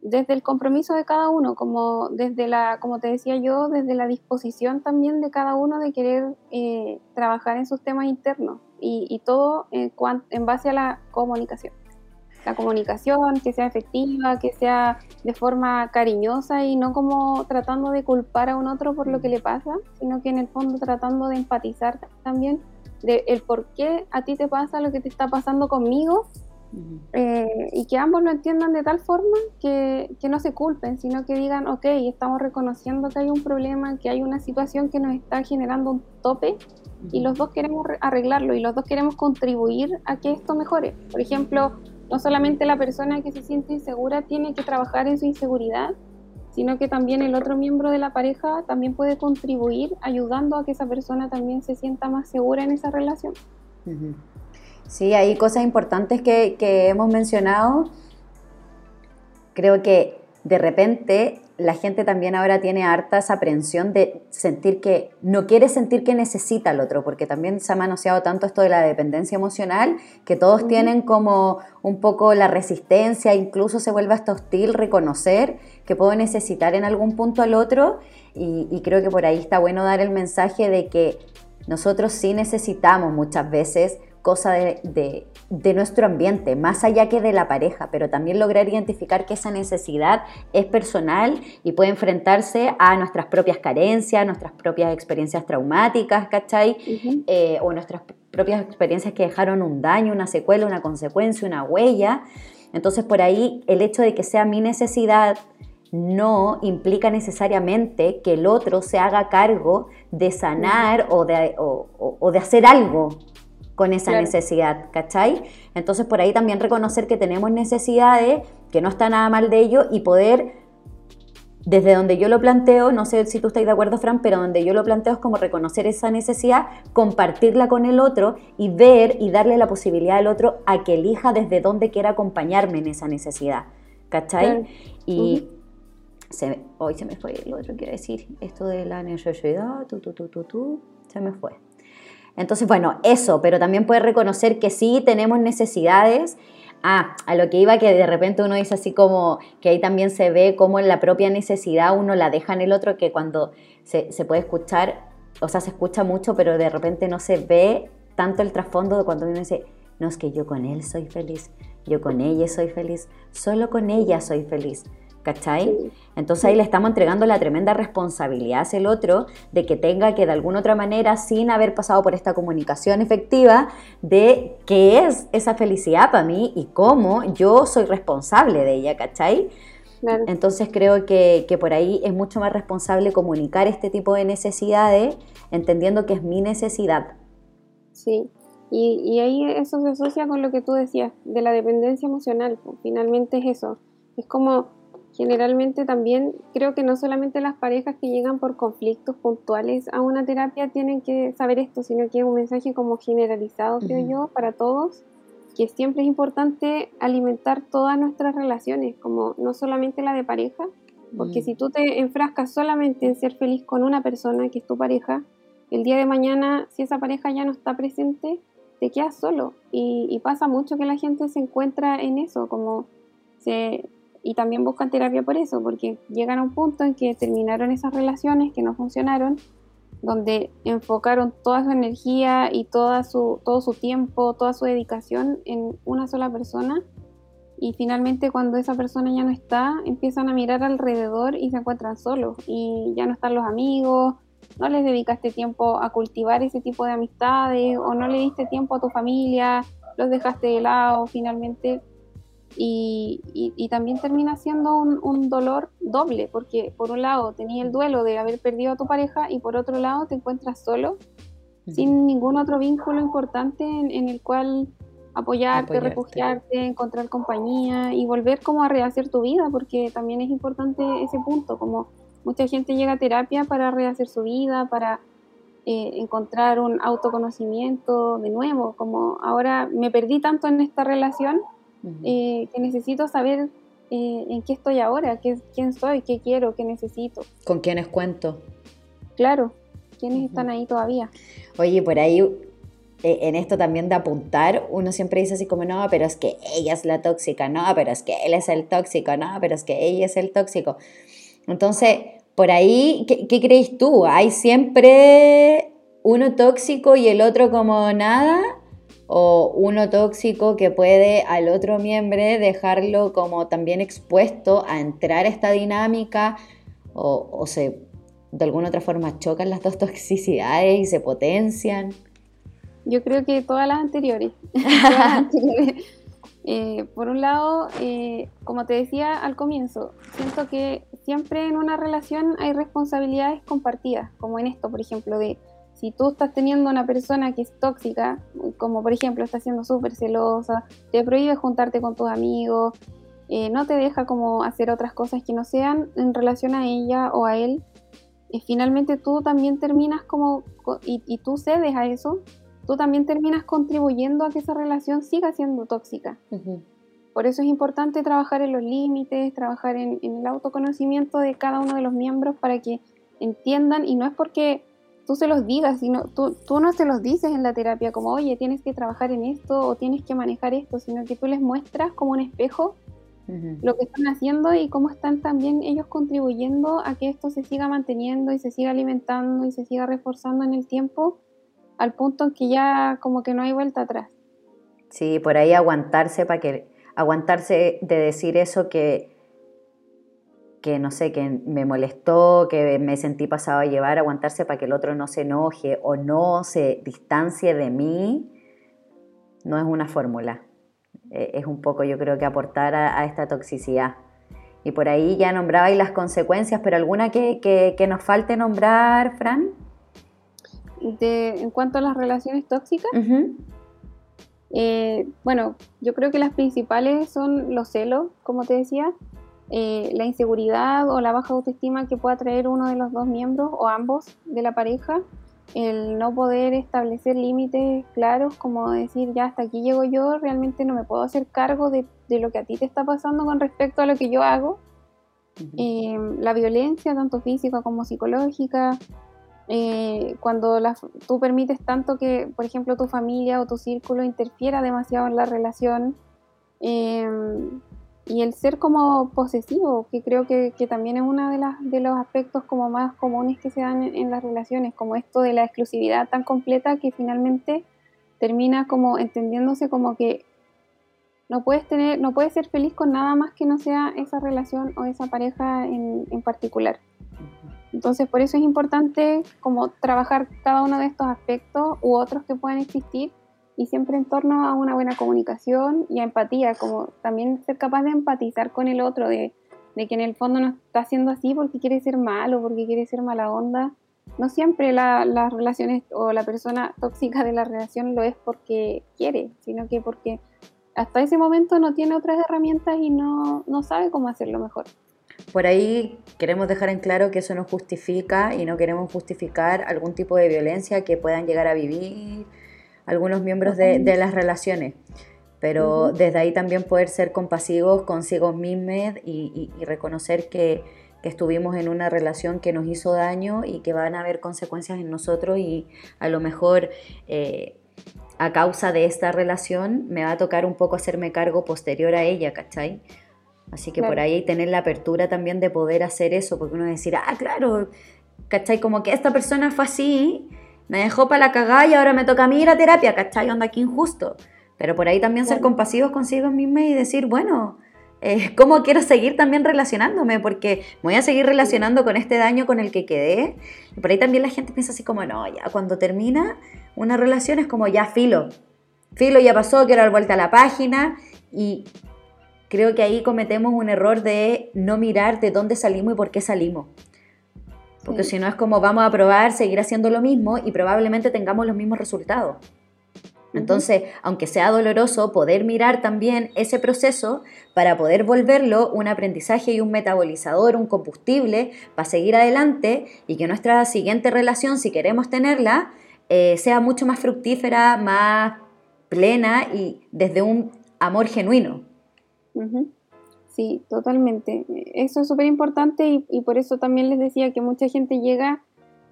[SPEAKER 4] Desde el compromiso de cada uno, como desde la, como te decía yo, desde la disposición también de cada uno de querer eh, trabajar en sus temas internos y, todo en, en base a la comunicación. La comunicación, que sea efectiva, que sea de forma cariñosa y no como tratando de culpar a un otro por lo que le pasa, sino que en el fondo tratando de empatizar también de el por qué a ti te pasa lo que te está pasando conmigo eh, y que ambos lo entiendan de tal forma que, que, no se culpen, sino que digan, ok, estamos reconociendo que hay un problema, que hay una situación que nos está generando un tope y los dos queremos arreglarlo y los dos queremos contribuir a que esto mejore. Por ejemplo, no solamente la persona que se siente insegura tiene que trabajar en su inseguridad, sino que también el otro miembro de la pareja también puede contribuir ayudando a que esa persona también se sienta más segura en esa relación.
[SPEAKER 3] Sí, hay cosas importantes que, que hemos mencionado. Creo que de repente la gente también ahora tiene harta esa aprensión de sentir que no quiere sentir que necesita al otro, porque también se ha manoseado tanto esto de la dependencia emocional, que todos tienen como un poco la resistencia, incluso se vuelve hasta hostil reconocer que puedo necesitar en algún punto al otro, y, y creo que por ahí está bueno dar el mensaje de que nosotros sí necesitamos muchas veces cosa de, nuestro ambiente, más allá que de la pareja, pero también lograr identificar que esa necesidad es personal y puede enfrentarse a nuestras propias carencias, nuestras propias experiencias traumáticas, ¿cachai? Eh, o nuestras propias experiencias que dejaron un daño, una secuela, una consecuencia, una huella. Entonces por ahí el hecho de que sea mi necesidad no implica necesariamente que el otro se haga cargo de sanar o de, o de hacer algo con esa necesidad, ¿cachai? Entonces por ahí también reconocer que tenemos necesidades, que no está nada mal de ello y poder, desde donde yo lo planteo, no sé si tú estás de acuerdo, Fran, pero donde yo lo planteo es como reconocer esa necesidad, compartirla con el otro y ver y darle la posibilidad al otro a que elija desde dónde quiera acompañarme en esa necesidad, ¿cachai? Y... hoy se me fue lo otro quiero decir, esto de la necesidad, tú, tú, tú, tú, tú, se me fue. Entonces, bueno, eso, pero también puede reconocer que sí tenemos necesidades. Ah, a lo que iba que de repente uno dice así como que ahí también se ve como la propia necesidad uno la deja en el otro, que cuando se, se puede escuchar, o sea, se escucha mucho, pero de repente no se ve tanto el trasfondo de cuando uno dice, no es que yo con él soy feliz, yo con ella soy feliz, solo con ella soy feliz. ¿Cachai? Entonces ahí le estamos entregando la tremenda responsabilidad hacia el otro de que tenga que de alguna otra manera, sin haber pasado por esta comunicación efectiva, de qué es esa felicidad para mí y cómo yo soy responsable de ella, ¿cachai? Entonces creo que, por ahí es mucho más responsable comunicar este tipo de necesidades, entendiendo que es mi necesidad.
[SPEAKER 4] Sí, y, y ahí eso se asocia con lo que tú decías, de la dependencia emocional, finalmente es eso. Es como Generalmente también creo que no solamente las parejas que llegan por conflictos puntuales a una terapia tienen que saber esto, sino que es un mensaje como generalizado, creo yo, para todos, que siempre es importante alimentar todas nuestras relaciones, como no solamente la de pareja, porque si tú te enfrascas solamente en ser feliz con una persona que es tu pareja, el día de mañana, si esa pareja ya no está presente, te quedas solo. Y, y pasa mucho que la gente se encuentra en eso, como se, y también buscan terapia por eso, porque llegan a un punto en que terminaron esas relaciones que no funcionaron, donde enfocaron toda su energía y toda su, todo su tiempo, toda su dedicación en una sola persona y finalmente cuando esa persona ya no está, empiezan a mirar alrededor y se encuentran solos y ya no están los amigos, no les dedicaste tiempo a cultivar ese tipo de amistades o no le diste tiempo a tu familia, los dejaste de lado finalmente y, y, también termina siendo un, un, dolor doble porque por un lado tenías el duelo de haber perdido a tu pareja y por otro lado te encuentras solo sin ningún otro vínculo importante en el cual apoyarte, refugiarte, encontrar compañía y volver como a rehacer tu vida, porque también es importante ese punto, como mucha gente llega a terapia para rehacer su vida, para eh, encontrar un autoconocimiento de nuevo, como ahora me perdí tanto en esta relación eh, que necesito saber eh, en qué estoy ahora, qué, quién soy, qué quiero, qué necesito.
[SPEAKER 3] ¿Con quiénes cuento?
[SPEAKER 4] Claro, quiénes están ahí todavía.
[SPEAKER 3] Oye, por ahí eh, en esto también de apuntar, uno siempre dice así como, no, pero es que ella es la tóxica, no, pero es que él es el tóxico, no, pero es que ella es el tóxico. Entonces, por ahí, ¿qué, qué crees tú? ¿Hay siempre uno tóxico y el otro como nada? ¿O uno tóxico que puede al otro miembro dejarlo como también expuesto a entrar a esta dinámica? ¿O, o se, de alguna otra forma chocan las dos *laughs* toxicidades y se potencian?
[SPEAKER 4] Yo creo que *laughs* todas las anteriores. Eh, por un lado, eh, como te decía al comienzo, siento que siempre en una relación hay responsabilidades compartidas, como en esto, por ejemplo, de si tú estás teniendo una persona que es tóxica, como por ejemplo está siendo súper celosa, te prohíbe juntarte con tus amigos, eh, no te deja como hacer otras cosas que no sean en relación a ella o a él, finalmente tú también terminas como, y, y tú cedes a eso, tú también terminas contribuyendo a que esa relación siga siendo tóxica. Por eso es importante trabajar en los límites, trabajar en, el autoconocimiento de cada uno de los miembros para que entiendan, y no es porque tú se los digas, sino tú, tú no se los dices en la terapia como, oye, tienes que trabajar en esto o tienes que manejar esto, sino que tú les muestras como un espejo lo que están haciendo y cómo están también ellos contribuyendo a que esto se siga manteniendo y se siga alimentando y se siga reforzando en el tiempo al punto en que ya como que no hay vuelta atrás.
[SPEAKER 3] Sí, por ahí aguantarse para que aguantarse de decir eso que que no sé, que me molestó, que me sentí pasado a llevar, aguantarse para que el otro no se enoje o no se distancie de mí, no es una fórmula. E, es un poco, yo creo que aportar a, esta toxicidad. Y por ahí ya nombrabais las consecuencias, pero alguna que, que nos falte nombrar, Fran
[SPEAKER 4] en cuanto a las relaciones tóxicas, eh, bueno, yo creo que las principales son los celos, como te decía, eh, la inseguridad o la baja autoestima que pueda traer uno de los dos miembros o ambos de la pareja, el no poder establecer límites claros, como decir, ya hasta aquí llego yo, realmente no me puedo hacer cargo de, lo que a ti te está pasando con respecto a lo que yo hago. Eh, la violencia, tanto física como psicológica, eh, cuando tú permites tanto que, por ejemplo, tu familia o tu círculo interfiera demasiado en la relación em, y el ser como posesivo, que creo que, también es uno de, las, de los aspectos como más comunes que se dan en, las relaciones, como esto de la exclusividad tan completa que finalmente termina como entendiéndose como que no puedes tener, no puedes ser feliz con nada más que no sea esa relación o esa pareja en, en particular. Entonces, por eso es importante como trabajar cada uno de estos aspectos u otros que puedan existir y siempre en torno a una buena comunicación y a empatía, como también ser capaz de empatizar con el otro, de, que en el fondo no está haciendo así porque quiere ser malo, porque quiere ser mala onda. No siempre las relaciones o la persona tóxica de la relación lo es porque quiere, sino que porque hasta ese momento no tiene otras herramientas y no, no sabe cómo hacerlo mejor.
[SPEAKER 3] Por ahí queremos dejar en claro que eso no justifica y no queremos justificar algún tipo de violencia que puedan llegar a vivir algunos miembros de, las relaciones. Pero desde ahí también poder ser compasivos consigo mismos y, reconocer que, estuvimos en una relación que nos hizo daño y que van a haber consecuencias en nosotros y a lo mejor eh, a causa de esta relación me va a tocar un poco hacerme cargo posterior a ella, ¿cachai? Así que por ahí tener la apertura también de poder hacer eso, porque uno decir, ah, claro, ¿cachai? Como que esta persona fue así, me dejó para la cagada y ahora me toca a mí ir a terapia, ¿cachai? Onda, aquí injusto. Pero por ahí también ser compasivos consigo mismos y decir, bueno, eh, *laughs* ¿cómo quiero seguir también relacionándome? Porque me voy a seguir relacionando con este daño con el que quedé. Y por ahí también la gente piensa así como, no, ya cuando termina una relación es como ya filo. Filo ya pasó, quiero dar vuelta a la página. Y creo que ahí cometemos un error de no mirar de dónde salimos y por qué salimos. Porque
[SPEAKER 4] Sí.
[SPEAKER 3] si no es como vamos a probar, seguir haciendo lo mismo y probablemente tengamos los mismos resultados. Entonces, aunque sea doloroso, poder mirar también ese proceso para poder volverlo un aprendizaje y un metabolizador, un combustible para seguir adelante y que nuestra siguiente relación, si queremos tenerla, eh, sea mucho más fructífera, más plena y desde un amor genuino.
[SPEAKER 4] Ujú. Sí, totalmente. Eso es súper importante y, y por eso también les decía que mucha gente llega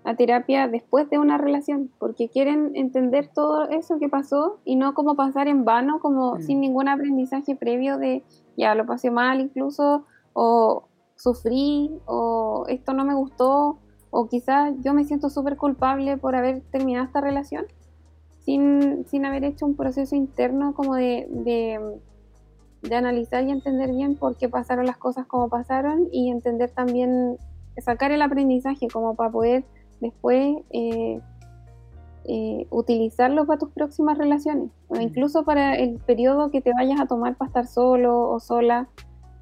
[SPEAKER 4] a terapia después de una relación, porque quieren entender todo eso que pasó y no como pasar en vano, como
[SPEAKER 3] Mm.
[SPEAKER 4] sin ningún aprendizaje previo de ya lo pasé mal incluso, o sufrí, o esto no me gustó, o quizás yo me siento súper culpable por haber terminado esta relación, sin, sin haber hecho un proceso interno como de, de de analizar y entender bien por qué pasaron las cosas como pasaron y entender también, sacar el aprendizaje como para poder después eh, eh, utilizarlo para tus próximas relaciones o
[SPEAKER 3] Mm.
[SPEAKER 4] incluso para el periodo que te vayas a tomar para estar solo o sola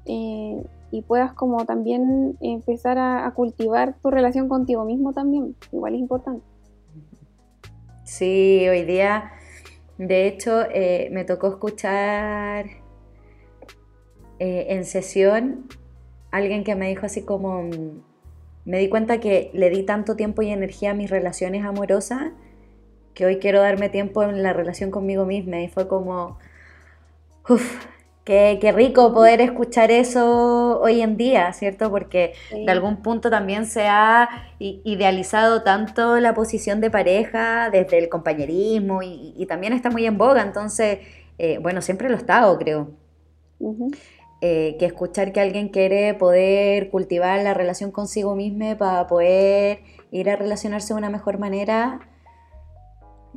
[SPEAKER 4] eh, y puedas como también empezar a, a cultivar tu relación contigo mismo también, igual es importante.
[SPEAKER 3] Sí, hoy día, de hecho, eh, me tocó escuchar eh, en sesión alguien que me dijo así como, mm, me di cuenta que le di tanto tiempo y energía a mis relaciones amorosas que hoy quiero darme tiempo en la relación conmigo misma y fue como, uff, qué, qué rico poder escuchar eso hoy en día, ¿cierto? Porque de algún punto también se ha idealizado tanto la posición de pareja desde el compañerismo y, y también está muy en boga, entonces, eh, bueno, siempre lo ha estado, creo.
[SPEAKER 4] Ujú.
[SPEAKER 3] Eh, que escuchar que alguien quiere poder cultivar la relación consigo mismo para poder ir a relacionarse de una mejor manera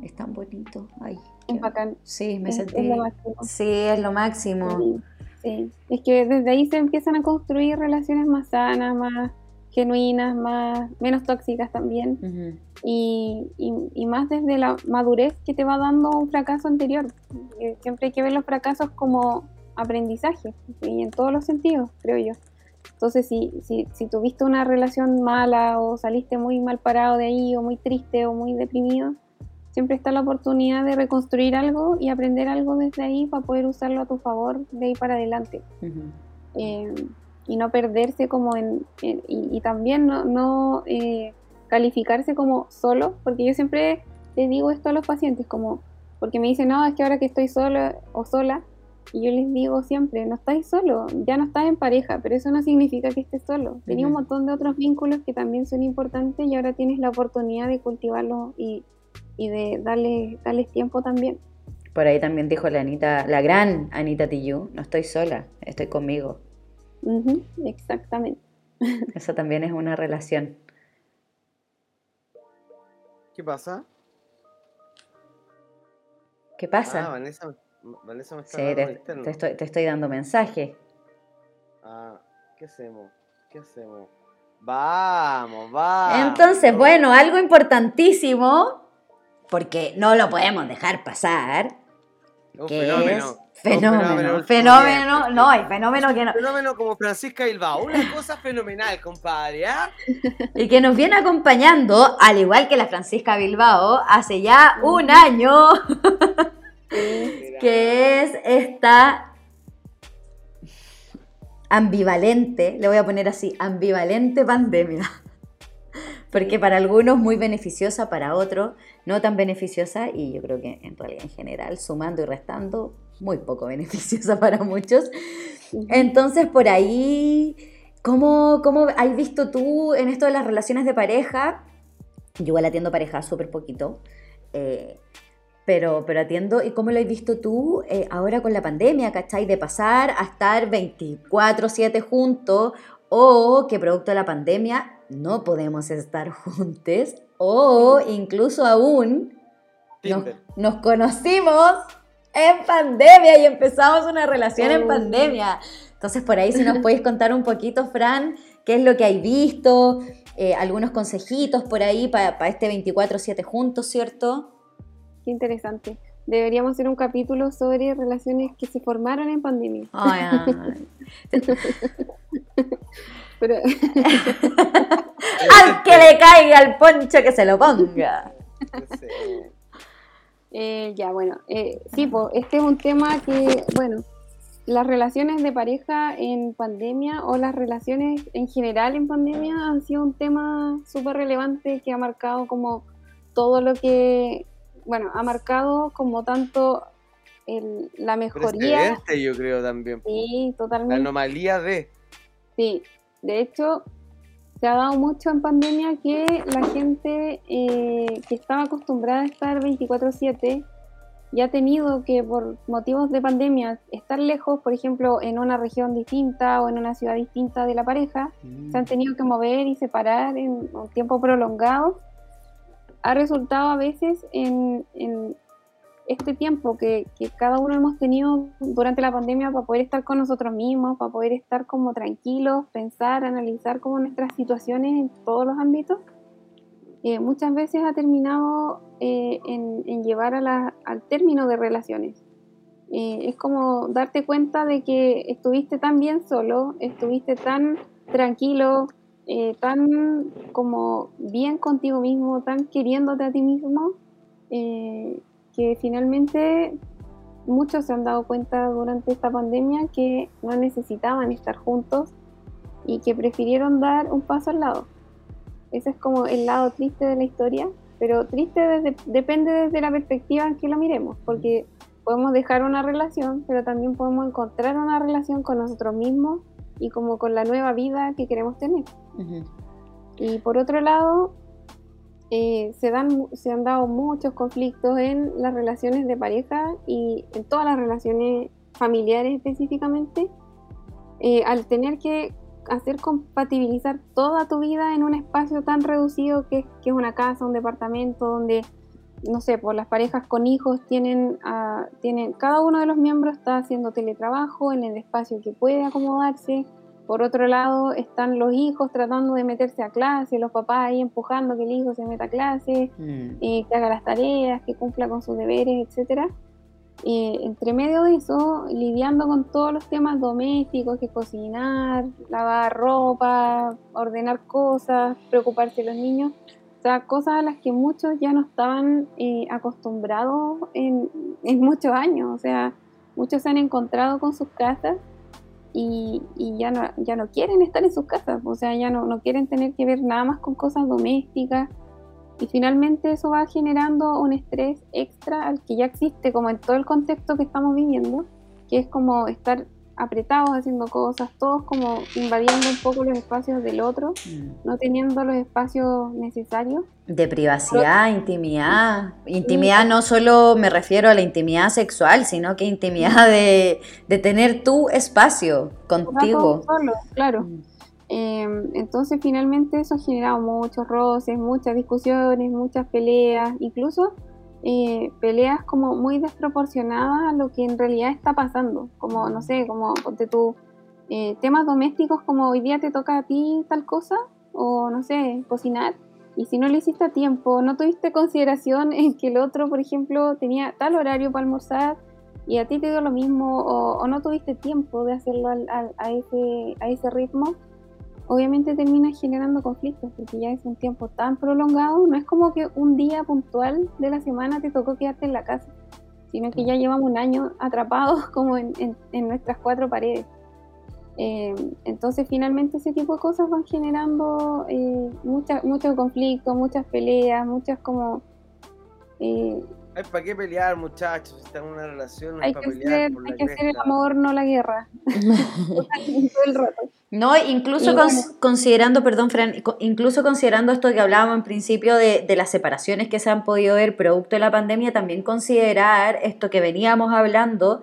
[SPEAKER 3] es tan bonito. Ay,
[SPEAKER 4] Es
[SPEAKER 3] qué-
[SPEAKER 4] bacán.
[SPEAKER 3] sí, me
[SPEAKER 4] Es- es
[SPEAKER 3] sentí.
[SPEAKER 4] lo máximo.
[SPEAKER 3] Sí, es lo máximo.
[SPEAKER 4] Sí, sí. Es que desde ahí se empiezan a construir relaciones más sanas, más genuinas, más menos tóxicas también. Y, y- y más desde la madurez que te va dando un fracaso anterior. Eh, Siempre hay que ver los fracasos como aprendizaje, y en todos los sentidos, creo yo. Entonces, si, si, si tuviste una relación mala o saliste muy mal parado de ahí, o muy triste o muy deprimido, siempre está la oportunidad de reconstruir algo y aprender algo desde ahí para poder usarlo a tu favor de ahí para adelante. Eh, y no perderse como en... en- y, y también no, no, eh, calificarse como solo, porque yo siempre le digo esto a los pacientes, como, porque me dicen, no, es que ahora que estoy solo o sola, y yo les digo siempre, no estáis solo, ya no estás en pareja, pero eso no significa que estés solo. Tenía un montón de otros vínculos que también son importantes y ahora tienes la oportunidad de cultivarlos y, y de darle, darles tiempo también.
[SPEAKER 3] Por ahí también dijo la Anita, la gran Anita Tijoux, no estoy sola, estoy conmigo.
[SPEAKER 4] Ujú, exactamente. *laughs*
[SPEAKER 3] Eso también es una relación.
[SPEAKER 2] ¿Qué pasa?
[SPEAKER 3] ¿Qué
[SPEAKER 2] Ah,
[SPEAKER 3] pasa?
[SPEAKER 2] Vanessa, Vanessa me está
[SPEAKER 3] Sí, te, te estoy, te estoy dando mensaje.
[SPEAKER 2] Ah, ¿qué hacemos? ¿Qué hacemos? Vamos, vamos.
[SPEAKER 3] Entonces, bueno, algo importantísimo, porque no lo podemos dejar pasar,
[SPEAKER 2] Un
[SPEAKER 3] que
[SPEAKER 2] fenómeno.
[SPEAKER 3] es fenómeno, fenómeno, no, hay fenómeno que no,
[SPEAKER 2] Fenómeno como Francisca Bilbao. Una cosa fenomenal, compadre, ¿ah? *laughs*
[SPEAKER 3] y que nos viene acompañando, al igual que la Francisca Bilbao, hace ya un año, *laughs* que es esta ambivalente, le voy a poner así, ambivalente pandemia. Porque para algunos muy beneficiosa, para otros no tan beneficiosa y yo creo que en realidad en general, sumando y restando, muy poco beneficiosa *laughs* para muchos. Entonces por ahí, ¿cómo, cómo has visto tú en esto de las relaciones de pareja? Yo igual atiendo pareja súper poquito. eh, pero, pero atiendo, ¿y cómo lo has visto tú eh, ahora con la pandemia, cachai? De pasar a estar 24/7 juntos o que producto de la pandemia no podemos estar *laughs* juntos o incluso aún nos, nos conocimos En pandemia y empezamos una relación en
[SPEAKER 4] Oh.
[SPEAKER 3] pandemia. Entonces, por ahí si nos podéis contar un poquito, Fran, qué es lo que hay visto, eh, algunos consejitos por ahí para este 24-7 juntos, ¿cierto?
[SPEAKER 4] Qué interesante. Deberíamos hacer un capítulo sobre relaciones que se formaron en pandemia. *laughs* Pero *laughs*
[SPEAKER 3] Al que le caiga el poncho que se lo ponga. *laughs*
[SPEAKER 4] Eh, ya, bueno, eh, sí, po, este es un tema que, bueno, las relaciones de pareja en pandemia o las relaciones en general en pandemia han sido un tema súper relevante que ha marcado como todo lo que, bueno, ha marcado como tanto el- la mejoría.
[SPEAKER 2] Precedente, yo creo también.
[SPEAKER 4] Sí,
[SPEAKER 2] La
[SPEAKER 4] totalmente.
[SPEAKER 2] anomalía de.
[SPEAKER 4] Sí, de hecho, se ha dado mucho en pandemia que la gente eh, que estaba acostumbrada a estar 24/7 y ha tenido que por motivos de pandemia estar lejos, por ejemplo, en una región distinta o en una ciudad distinta de la pareja, se han tenido que mover y separar en un tiempo prolongado, ha resultado a veces en, en este tiempo que, que cada uno hemos tenido durante la pandemia para poder estar con nosotros mismos, para poder estar como tranquilos, pensar, analizar como nuestras situaciones en todos los ámbitos, eh, muchas veces ha terminado eh, en, en llevar a la- al término de relaciones. Eh, es como darte cuenta de que estuviste tan bien solo, estuviste tan tranquilo, eh, tan como bien contigo mismo, tan queriéndote a ti mismo, eh, que finalmente muchos se han dado cuenta durante esta pandemia que no necesitaban estar juntos y que prefirieron dar un paso al lado. Ese es como el lado triste de la historia, pero triste depende desde la perspectiva en que lo miremos, porque podemos dejar una relación, pero también podemos encontrar una relación con nosotros mismos y como con la nueva vida que queremos tener.
[SPEAKER 3] Ujú.
[SPEAKER 4] Y por otro lado, eh, se, dan, se han dado muchos conflictos en las relaciones de pareja y en todas las relaciones familiares específicamente, eh, al tener que hacer compatibilizar toda tu vida en un espacio tan reducido que, que es una casa, un departamento, donde, no sé, por las parejas con hijos tienen, ah, tienen, cada uno de los miembros está haciendo teletrabajo en el espacio que puede acomodarse, por otro lado, están los hijos tratando de meterse a clase, los papás ahí empujando que el hijo se meta a clase,
[SPEAKER 3] Mm.
[SPEAKER 4] eh, que haga las tareas, que cumpla con sus deberes, etc. entre medio de eso, lidiando con todos los temas domésticos, que cocinar, lavar ropa, ordenar cosas, preocuparse de los niños, o sea, cosas a las que muchos ya no estaban eh, acostumbrados en, en muchos años, o sea, muchos se han encontrado con sus casas y, y ya, no, ya no quieren estar en sus casas, o sea, ya no, no quieren tener que ver nada más con cosas domésticas. Y finalmente eso va generando un estrés extra al que ya existe como en todo el contexto que estamos viviendo, que es como estar apretados haciendo cosas, todos como invadiendo un poco los espacios del otro,
[SPEAKER 3] Mm.
[SPEAKER 4] no teniendo los espacios necesarios.
[SPEAKER 3] De privacidad, intimidad. Intimidad no solo me refiero a la intimidad sexual, sino que intimidad de, de tener tu espacio contigo.
[SPEAKER 4] solo, claro.
[SPEAKER 3] Mm.
[SPEAKER 4] Eh, entonces finalmente eso ha generado muchos roces, muchas discusiones, muchas peleas, incluso eh, peleas como muy desproporcionadas a lo que en realidad está pasando, como no sé, como ponte tú, eh, temas domésticos como hoy día te toca a ti tal cosa, o no sé, cocinar, y si no lo hiciste a tiempo, no tuviste consideración *laughs* en que el otro, por ejemplo, tenía tal horario para almorzar y a ti te dio lo mismo, o, o no tuviste tiempo de hacerlo al- al- a, ese, a ese ritmo, obviamente termina generando conflictos porque ya es un tiempo tan prolongado, no es como que un día puntual de la semana te tocó quedarte en la casa, sino que ya llevamos un año atrapados *laughs* como en, en- en nuestras cuatro paredes. Eh, entonces finalmente ese tipo de cosas van generando eh, mucha- muchos conflictos, muchas peleas, muchas como... eh,
[SPEAKER 2] Ay, ¿para qué pelear, muchachos? Si están en una relación, no
[SPEAKER 4] hay que,
[SPEAKER 2] pelear
[SPEAKER 4] hacer,
[SPEAKER 2] por la
[SPEAKER 4] hay que hacer el amor, no la *laughs* *laughs* guerra. Todo el rato.
[SPEAKER 3] No, incluso
[SPEAKER 4] bueno.
[SPEAKER 3] considerando, perdón, Fran, incluso considerando esto que hablábamos en principio de, de las separaciones que se han podido ver producto de la pandemia, también considerar esto que veníamos hablando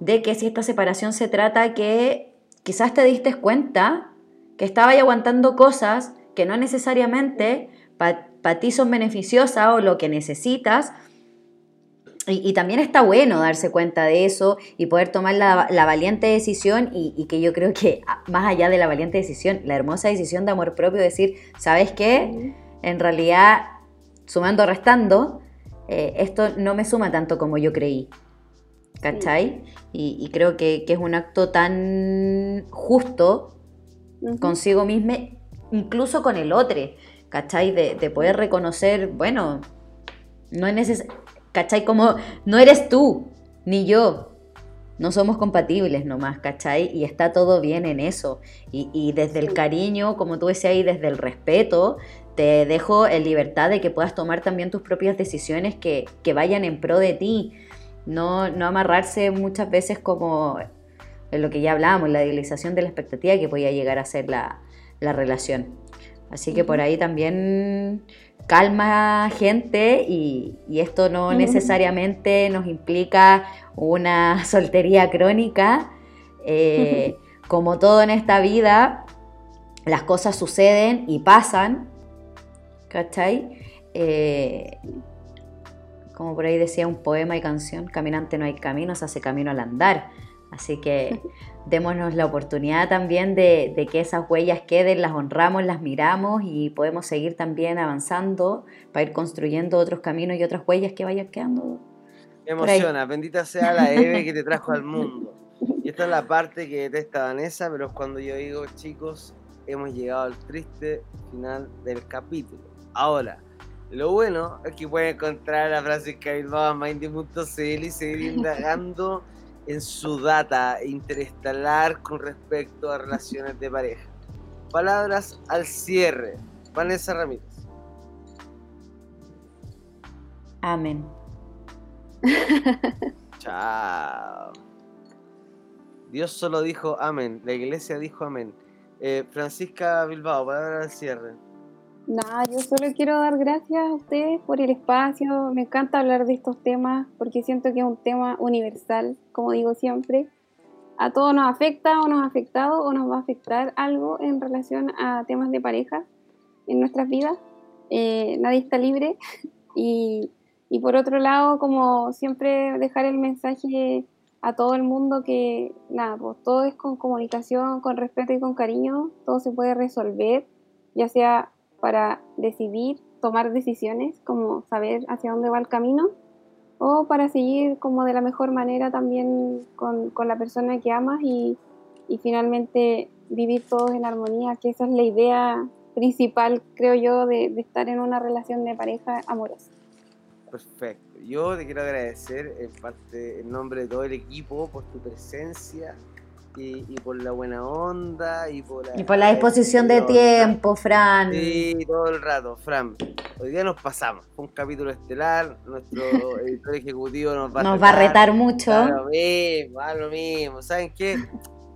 [SPEAKER 3] de que si esta separación se trata que quizás te diste cuenta que estabas aguantando cosas que no necesariamente para ti son beneficiosas o lo que necesitas, y, también está bueno darse cuenta de eso y poder tomar la, valiente decisión y, que yo creo que ah, más allá de la valiente decisión, la hermosa decisión de amor propio, decir, ¿sabes qué? En realidad, sumando, restando, eh, esto no me suma tanto como yo creí. ¿Cachai? Y, creo que, es un acto tan justo consigo mismo, incluso con el otro, ¿cachai? De, de poder reconocer, bueno, no es necesario ¿cachai? Como no eres tú, ni yo. No somos compatibles nomás, ¿cachai? Y está todo bien en eso. Y, desde el cariño, como tú decías ahí, desde el respeto, te dejo en libertad de que puedas tomar también tus propias decisiones que, vayan en pro de ti. No, no amarrarse muchas veces como en lo que ya hablábamos, la idealización de la expectativa que podía llegar a ser la, la relación. Así que por ahí también calma gente y, esto no necesariamente nos implica una *laughs* soltería crónica. Eh, *laughs* como todo en esta vida, las cosas suceden y pasan, ¿cachai? Eh, como por ahí decía un poema y canción, caminante no hay camino, se hace camino al andar. Así que *laughs* démonos la oportunidad también de, que esas huellas queden, las honramos, las miramos y podemos seguir también avanzando para ir construyendo otros caminos y otras huellas que vayan quedando.
[SPEAKER 2] Me emociona, bendita sea la Eve que te trajo al *laughs* mundo. Y esta es la parte que detesta Vanessa, pero es cuando yo digo, chicos, hemos llegado al triste final del capítulo. Ahora, lo bueno es que pueden encontrar a Francisca Bilbao en mindy.cl y seguir indagando *laughs* en su data interestelar con respecto a relaciones de pareja. Palabras al cierre. Vanessa Ramírez.
[SPEAKER 3] Amén.
[SPEAKER 2] Chao. Dios solo dijo amén. La iglesia dijo amén. Eh, Francisca Bilbao, palabras al cierre.
[SPEAKER 4] Nada, yo solo quiero dar gracias a ustedes por el espacio. Me encanta hablar de estos temas porque siento que es un tema universal, como digo siempre. A todos nos afecta o nos ha afectado o nos va a afectar algo en relación a temas de pareja en nuestras vidas. Eh, nadie está libre. *laughs* Y, y por otro lado, como siempre, dejar el mensaje a todo el mundo que nada, pues todo es con comunicación, con respeto y con cariño. Todo se puede resolver, ya sea para decidir, tomar decisiones, como saber hacia dónde va el camino, o para seguir como de la mejor manera también con, la persona que amas y, finalmente vivir todos en armonía, que esa es la idea principal, creo yo, de, de estar en una relación de pareja amorosa.
[SPEAKER 2] Perfecto. Yo te quiero agradecer en parte en nombre de todo el equipo por tu presencia, y, por la buena onda y por
[SPEAKER 3] la, y por la disposición de tiempo, Fran.
[SPEAKER 2] Sí, todo el rato, Fran. Hoy día nos pasamos. Fue un capítulo estelar. Nuestro *laughs* editor ejecutivo nos va,
[SPEAKER 3] nos va a retar mucho. A
[SPEAKER 2] lo mismo, a lo mismo. ¿Saben qué?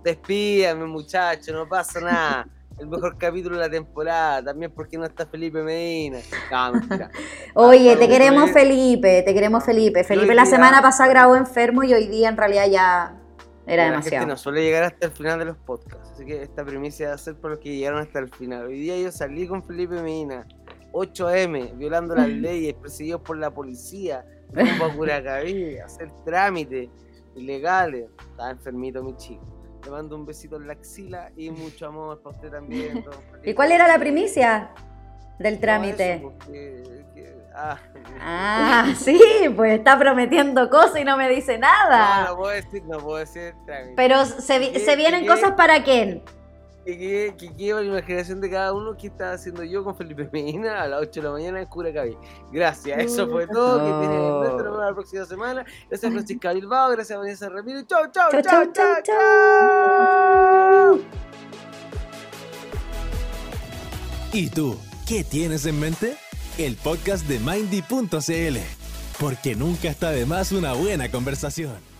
[SPEAKER 2] Despídame, muchachos, no pasa nada. El mejor capítulo de la temporada, también porque no está Felipe Medina. *laughs*
[SPEAKER 3] Oye, te queremos Felipe, te queremos Felipe. Felipe la semana pasada grabó enfermo y hoy día en realidad ya era demasiado. Gente
[SPEAKER 2] no suele llegar hasta el final de los podcasts, así que esta premisa va a ser por los que llegaron hasta el final. Hoy día yo salí con Felipe Medina, 8M, violando las *laughs* leyes, perseguidos por la policía, rumbo a Curacaví, hacer trámites ilegales. Estaba enfermito mi chico. Le mando un besito en la axila y mucho amor para usted también. *laughs*
[SPEAKER 3] ¿Y cuál era la primicia del trámite? Ah. ah. *laughs* sí, pues está prometiendo cosas y no me dice nada.
[SPEAKER 2] No, no puedo decir, no puedo decir
[SPEAKER 3] Pero se, se vienen cosas para quién.
[SPEAKER 2] Que, que, lleva la imaginación de cada uno que estaba haciendo yo con Felipe Medina a las 8 de la mañana en Curacaví. Gracias, eso fue todo. Que tienen nuestro la próxima semana. Gracias Francisca Bilbao, gracias Vanessa Ramírez. Chau, chau, chau, chau, chau. chau.
[SPEAKER 1] ¿Y tú? ¿Qué tienes en mente? El podcast de Mindy.cl, porque nunca está de más una buena conversación.